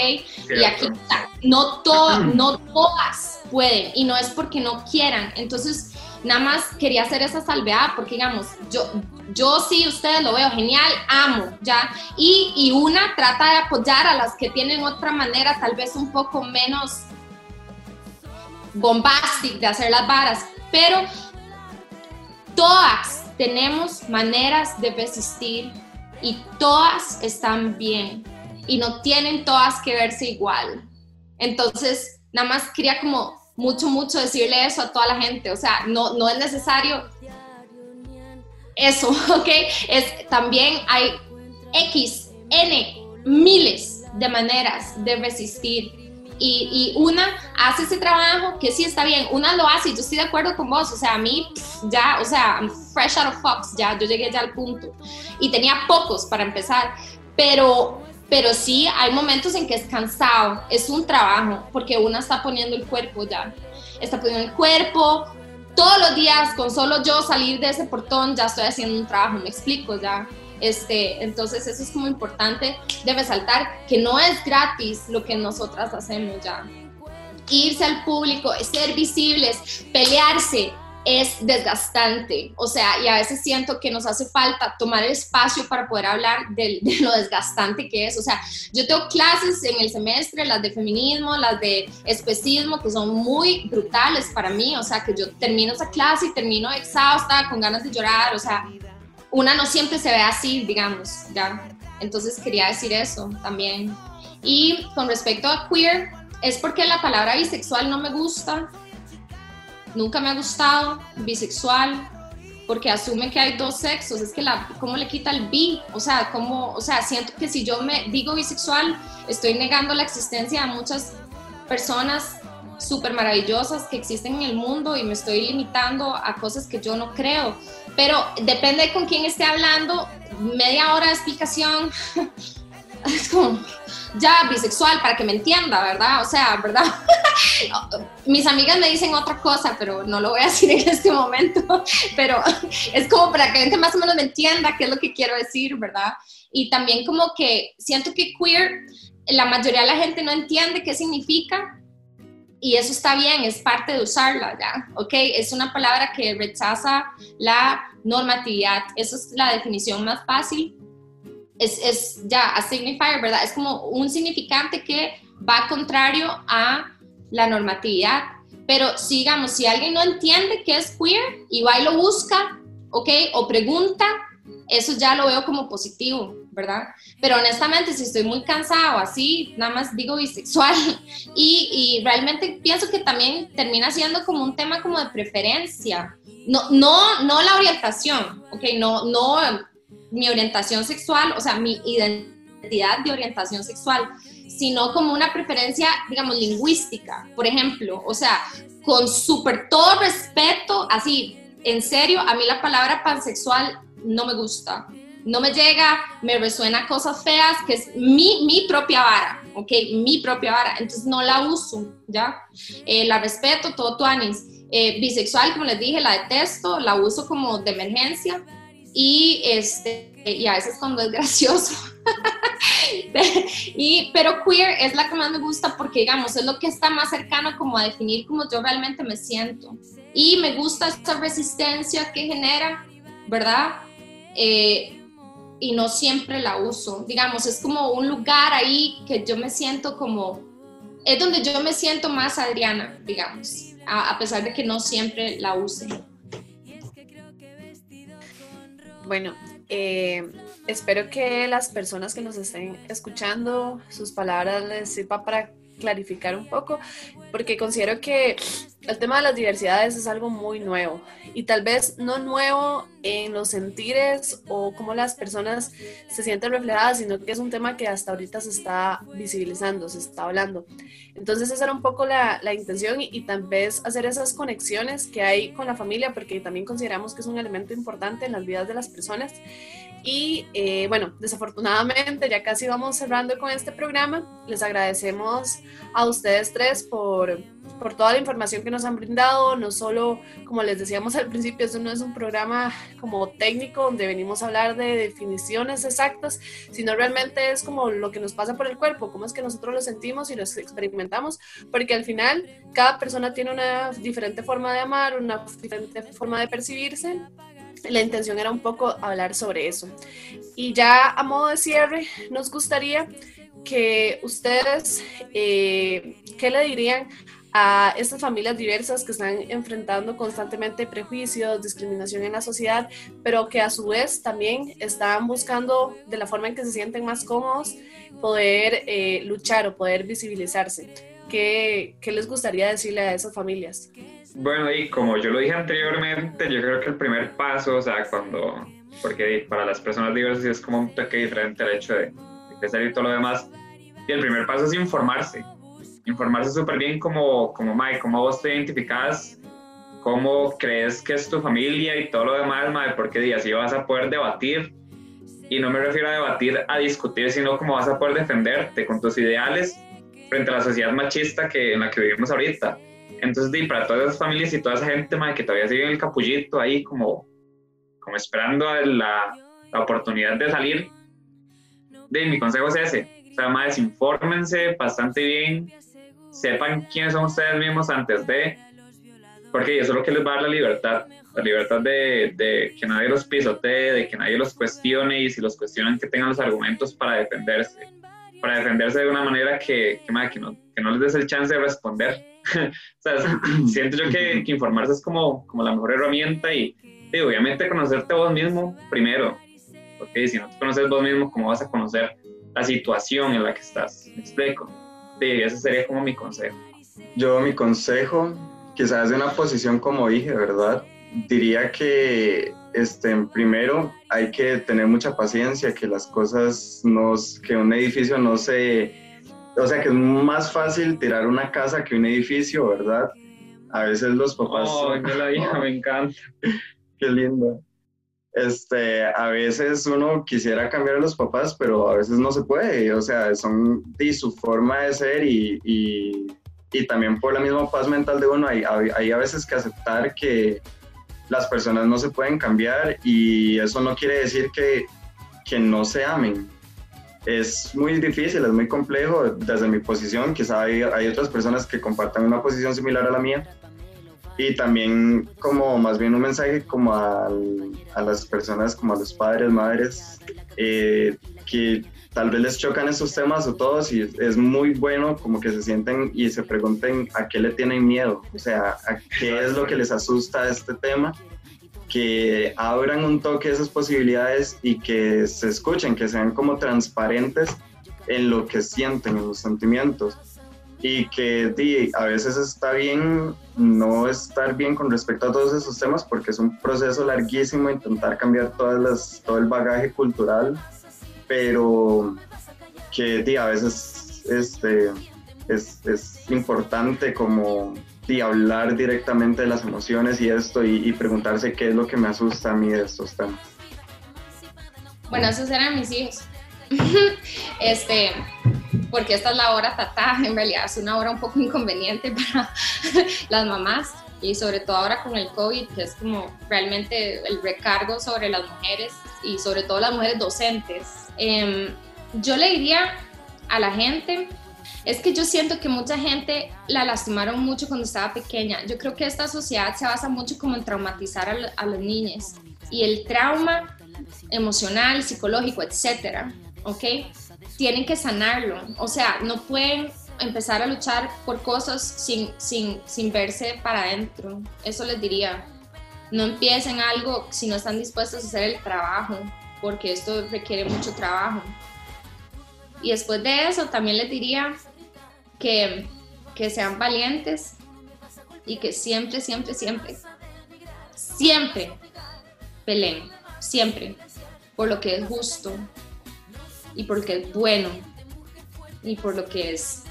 Y aquí está. No, to- no todas pueden y no es porque no quieran. Entonces, nada más quería hacer esa salvedad porque, digamos, yo, yo sí, ustedes lo veo genial, amo, ¿ya? Y, y una trata de apoyar a las que tienen otra manera, tal vez un poco menos bombastic de hacer las varas, pero todas tenemos maneras de persistir y todas están bien y no tienen todas que verse igual. Entonces, nada más quería como mucho, mucho decirle eso a toda la gente. O sea, no, no es necesario eso, [LAUGHS] ¿ok? Es, también hay X, N, miles de maneras de resistir. Y, y, una hace ese trabajo que sí está bien, una lo hace y yo estoy de acuerdo con vos, o sea, a mí ya, o sea, I'm fresh out of Fox, ya, yo llegué ya al punto y tenía pocos para empezar, pero, pero sí hay momentos en que es cansado, es un trabajo, porque una está poniendo el cuerpo ya, está poniendo el cuerpo, todos los días con solo yo salir de ese portón ya estoy haciendo un trabajo, me explico ya. Este, entonces eso es como importante de resaltar que no es gratis lo que nosotras hacemos ya. Irse al público, ser visibles, pelearse, es desgastante, o sea, y a veces siento que nos hace falta tomar el espacio para poder hablar de, lo desgastante que es, o sea, yo tengo clases en el semestre, las de feminismo, las de especismo, que son muy brutales para mí, o sea, que yo termino esa clase y termino exhausta, con ganas de llorar, o sea, una no siempre se ve así, digamos, ya. Entonces quería decir eso también. Y con respecto a queer, es porque la palabra bisexual no me gusta. Nunca me ha gustado. Bisexual, porque asume que hay dos sexos. Es que la, ¿cómo le quita el bi? O sea, ¿cómo, o sea, siento que si yo me digo bisexual, estoy negando la existencia de muchas personas súper maravillosas que existen en el mundo y me estoy limitando a cosas que yo no creo. Pero depende de con quién esté hablando, media hora de explicación [LAUGHS] es como ya bisexual para que me entienda, ¿verdad? O sea, ¿verdad? [LAUGHS] Mis amigas me dicen otra cosa, pero no lo voy a decir en este momento, [LAUGHS] pero es como para que gente más o menos me entienda qué es lo que quiero decir, ¿verdad? Y también como que siento que queer, la mayoría de la gente no entiende qué significa, y eso está bien, es parte de usarla, ¿ya? ¿Ok? Es una palabra que rechaza la normatividad, esa es la definición más fácil. Es, es ya, a signifier, ¿verdad? Es como un significante que va contrario a la normatividad. Pero sigamos, si alguien no entiende qué es queer y va y lo busca, ¿ok? O pregunta, eso ya lo veo como positivo, ¿verdad? Pero honestamente, si estoy muy cansado, así, nada más digo bisexual. [LAUGHS] Y, y realmente pienso que también termina siendo como un tema como de preferencia. No, no, no la orientación, ¿ok? No, no mi orientación sexual, o sea, mi identidad de orientación sexual, sino como una preferencia, digamos, lingüística, por ejemplo, o sea, con súper todo respeto, así, en serio, a mí la palabra pansexual no me gusta, no me llega, me resuena cosas feas, que es mi, mi propia vara, ¿ok? Mi propia vara, entonces no la uso, ¿ya? Eh, la respeto, todo tu anis. Eh, bisexual, como les dije, la detesto, la uso como de emergencia y, este, y a veces cuando es gracioso. [LAUGHS] y, pero queer es la que más me gusta porque, digamos, es lo que está más cercano como a definir cómo yo realmente me siento. Y me gusta esta resistencia que genera, ¿verdad? Eh, y no siempre la uso. Digamos, es como un lugar ahí que yo me siento como, es donde yo me siento más Adriana, digamos, a, pesar de que no siempre la use. Bueno, eh, espero que las personas que nos estén escuchando, sus palabras les sirva para clarificar un poco, porque considero que el tema de las diversidades es algo muy nuevo y tal vez no nuevo en los sentires o cómo las personas se sienten reflejadas, sino que es un tema que hasta ahorita se está visibilizando, se está hablando. Entonces esa era un poco la, la intención y, y, tal vez hacer esas conexiones que hay con la familia, porque también consideramos que es un elemento importante en las vidas de las personas y eh, bueno, desafortunadamente ya casi vamos cerrando con este programa. Les agradecemos a ustedes tres por, por toda la información que nos han brindado. No solo, como les decíamos al principio, esto no es un programa como técnico donde venimos a hablar de definiciones exactas, sino realmente es como lo que nos pasa por el cuerpo, cómo es que nosotros lo sentimos y lo experimentamos, porque al final cada persona tiene una diferente forma de amar, una diferente forma de percibirse la intención era un poco hablar sobre eso. Y ya a modo de cierre, nos gustaría que ustedes, eh, ¿qué le dirían a estas familias diversas que están enfrentando constantemente prejuicios, discriminación en la sociedad, pero que a su vez también están buscando de la forma en que se sienten más cómodos poder eh, luchar o poder visibilizarse? ¿Qué, ¿Qué les gustaría decirle a esas familias? Bueno, y como yo lo dije anteriormente, yo creo que el primer paso, o sea, cuando, porque para las personas diversas es como un toque diferente el hecho de, de crecer y todo lo demás, Y el primer paso es informarse. Informarse súper bien como, como Mike, cómo vos te identificas, cómo crees que es tu familia y todo lo demás, Mike, porque así vas a poder debatir. Y no me refiero a debatir, a discutir, sino cómo vas a poder defenderte con tus ideales frente a la sociedad machista que, en la que vivimos ahorita. Entonces, di, para todas esas familias y toda esa gente Mike, que todavía sigue en el capullito ahí como, como esperando la, la oportunidad de salir, de, mi consejo es ese. O sea, infórmense bastante bien, sepan quiénes son ustedes mismos antes de, porque eso es lo que les va a dar la libertad, la libertad de, de, que nadie los pisotee, de que nadie los cuestione y si los cuestionan que tengan los argumentos para defenderse, para defenderse de una manera que, que, que, no, que no les des el chance de responder. [LAUGHS] [CLEARS THROAT] siento yo que, que, informarse es como, como la mejor herramienta y, y obviamente conocerte vos mismo primero, porque si no te conoces vos mismo, ¿cómo vas a conocer la situación en la que estás? ¿Me explico? Sí, ese sería como mi consejo. Yo mi consejo, quizás de una posición como dije, ¿verdad? Diría que este, primero hay que tener mucha paciencia, que las cosas no, que un edificio no se, o sea, que es más fácil tirar una casa que un edificio, ¿verdad? A veces los papás... Oh, qué la hija, me encanta. [LAUGHS] qué lindo este, a veces uno quisiera cambiar a los papás, pero a veces no se puede, o sea, son de su forma de ser y, y, y también por la misma paz mental de uno, hay, hay, a veces que aceptar que las personas no se pueden cambiar y eso no quiere decir que, que no se amen. Es muy difícil, es muy complejo desde mi posición, quizá hay, hay otras personas que compartan una posición similar a la mía, y también como más bien un mensaje como a, a las personas, como a los padres, madres, eh, que tal vez les chocan esos temas o todos y es muy bueno como que se sienten y se pregunten a qué le tienen miedo, o sea, a qué es lo que les asusta este tema, que abran un toque esas posibilidades y que se escuchen, que sean como transparentes en lo que sienten, en los sentimientos. Y que di, a veces está bien no estar bien con respecto a todos esos temas porque es un proceso larguísimo intentar cambiar todas las, todo el bagaje cultural, pero que di, a veces este, es, es importante como di, hablar directamente de las emociones y esto y, y, preguntarse qué es lo que me asusta a mí de estos temas. Bueno, esos eran mis hijos. [LAUGHS] este, porque esta es la hora tatá, en realidad es una hora un poco inconveniente para [LAUGHS] las mamás y sobre todo ahora con el COVID, que es como realmente el recargo sobre las mujeres y sobre todo las mujeres docentes. Eh, yo le diría a la gente, es que yo siento que mucha gente la lastimaron mucho cuando estaba pequeña. Yo creo que esta sociedad se basa mucho como en traumatizar a, las niñas y el trauma emocional, psicológico, etcétera, ¿ok? tienen que sanarlo. O sea, no pueden empezar a luchar por cosas sin, sin, sin verse para adentro. Eso les diría. No empiecen algo si no están dispuestos a hacer el trabajo, porque esto requiere mucho trabajo. Y después de eso, también les diría que, que sean valientes y que siempre, siempre, siempre, siempre peleen, siempre, por lo que es justo, y porque es bueno y por lo que es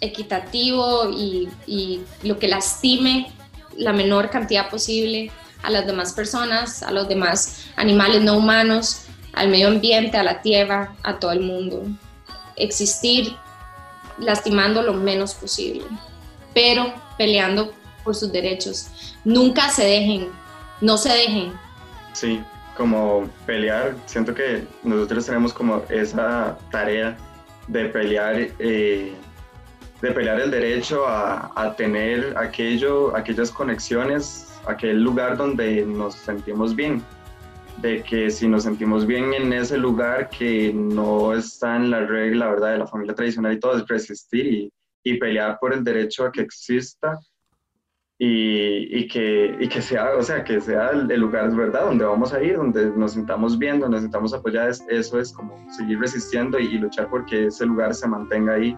equitativo y, y, lo que lastime la menor cantidad posible a las demás personas, a los demás animales no humanos, al medio ambiente, a la tierra, a todo el mundo. Existir lastimando lo menos posible, pero peleando por sus derechos. Nunca se dejen, no se dejen. Sí, como pelear, siento que nosotros tenemos como esa tarea de pelear, eh, de pelear el derecho a, a, tener aquello, aquellas conexiones, aquel lugar donde nos sentimos bien, de que si nos sentimos bien en ese lugar que no está en la regla, ¿verdad?, de la familia tradicional y todo, es resistir y, y pelear por el derecho a que exista y, y, que, y que sea, o sea, que sea el, lugar, ¿verdad?, donde vamos a ir, donde nos sintamos bien, donde nos sintamos apoyados, eso es como seguir resistiendo y, luchar porque ese lugar se mantenga ahí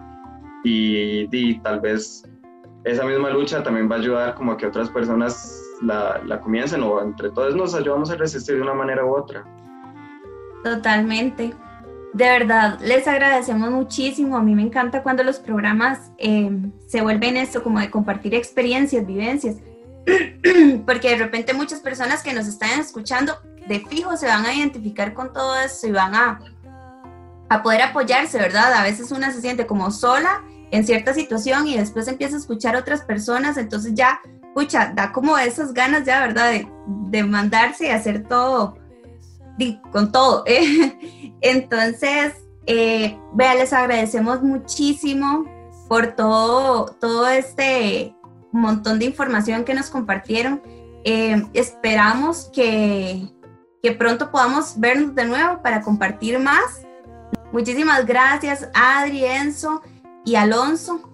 y, y, tal vez esa misma lucha también va a ayudar como a que otras personas la, la comiencen o entre todos nos ayudamos a resistir de una manera u otra. Totalmente. De verdad, les agradecemos muchísimo. A mí me encanta cuando los programas eh, se vuelven esto, como de compartir experiencias, vivencias. [CLEARS THROAT] Porque de repente muchas personas que nos están escuchando de fijo se van a identificar con todo eso y van a, a poder apoyarse, ¿verdad? A veces una se siente como sola en cierta situación y después empieza a escuchar a otras personas, entonces ya, pucha, da como esas ganas ya, ¿verdad? De, mandarse y hacer todo con todo. [LAUGHS] ¿eh? Entonces, eh, vea, les agradecemos muchísimo por todo, todo este montón de información que nos compartieron. Eh, esperamos que, que pronto podamos vernos de nuevo para compartir más. Muchísimas gracias, Adri, Enzo y Alonso.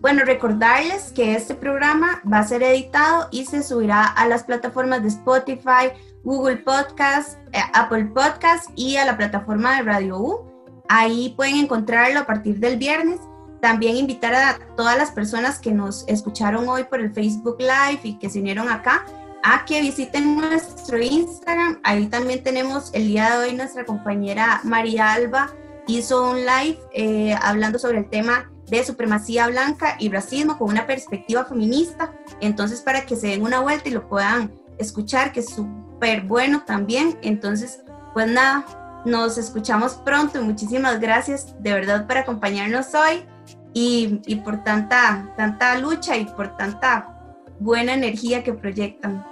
Bueno, recordarles que este programa va a ser editado y se subirá a las plataformas de Spotify, Google Podcast, eh, Apple Podcast y a la plataforma de Radio U. Ahí pueden encontrarlo a partir del viernes. También invitar a todas las personas que nos escucharon hoy por el Facebook Live y que se unieron acá a que visiten nuestro Instagram. Ahí también tenemos el día de hoy nuestra compañera María Alba hizo un live eh, hablando sobre el tema de supremacía blanca y racismo con una perspectiva feminista. Entonces, para que se den una vuelta y lo puedan escuchar, que es súper bueno también. Entonces, pues nada, nos escuchamos pronto y muchísimas gracias de verdad por acompañarnos hoy y, y por tanta, tanta lucha y por tanta buena energía que proyectan.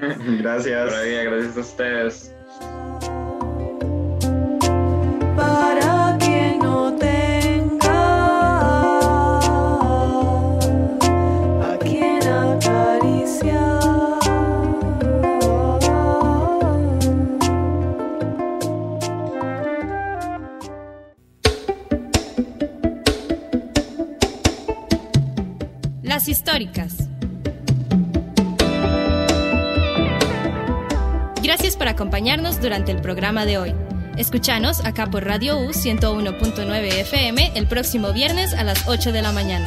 [LAUGHS] Gracias. Gracias a ustedes. Históricas. Gracias por acompañarnos durante el programa de hoy. Escuchanos acá por Radio U 101.9 FM el próximo viernes a las 8 de la mañana.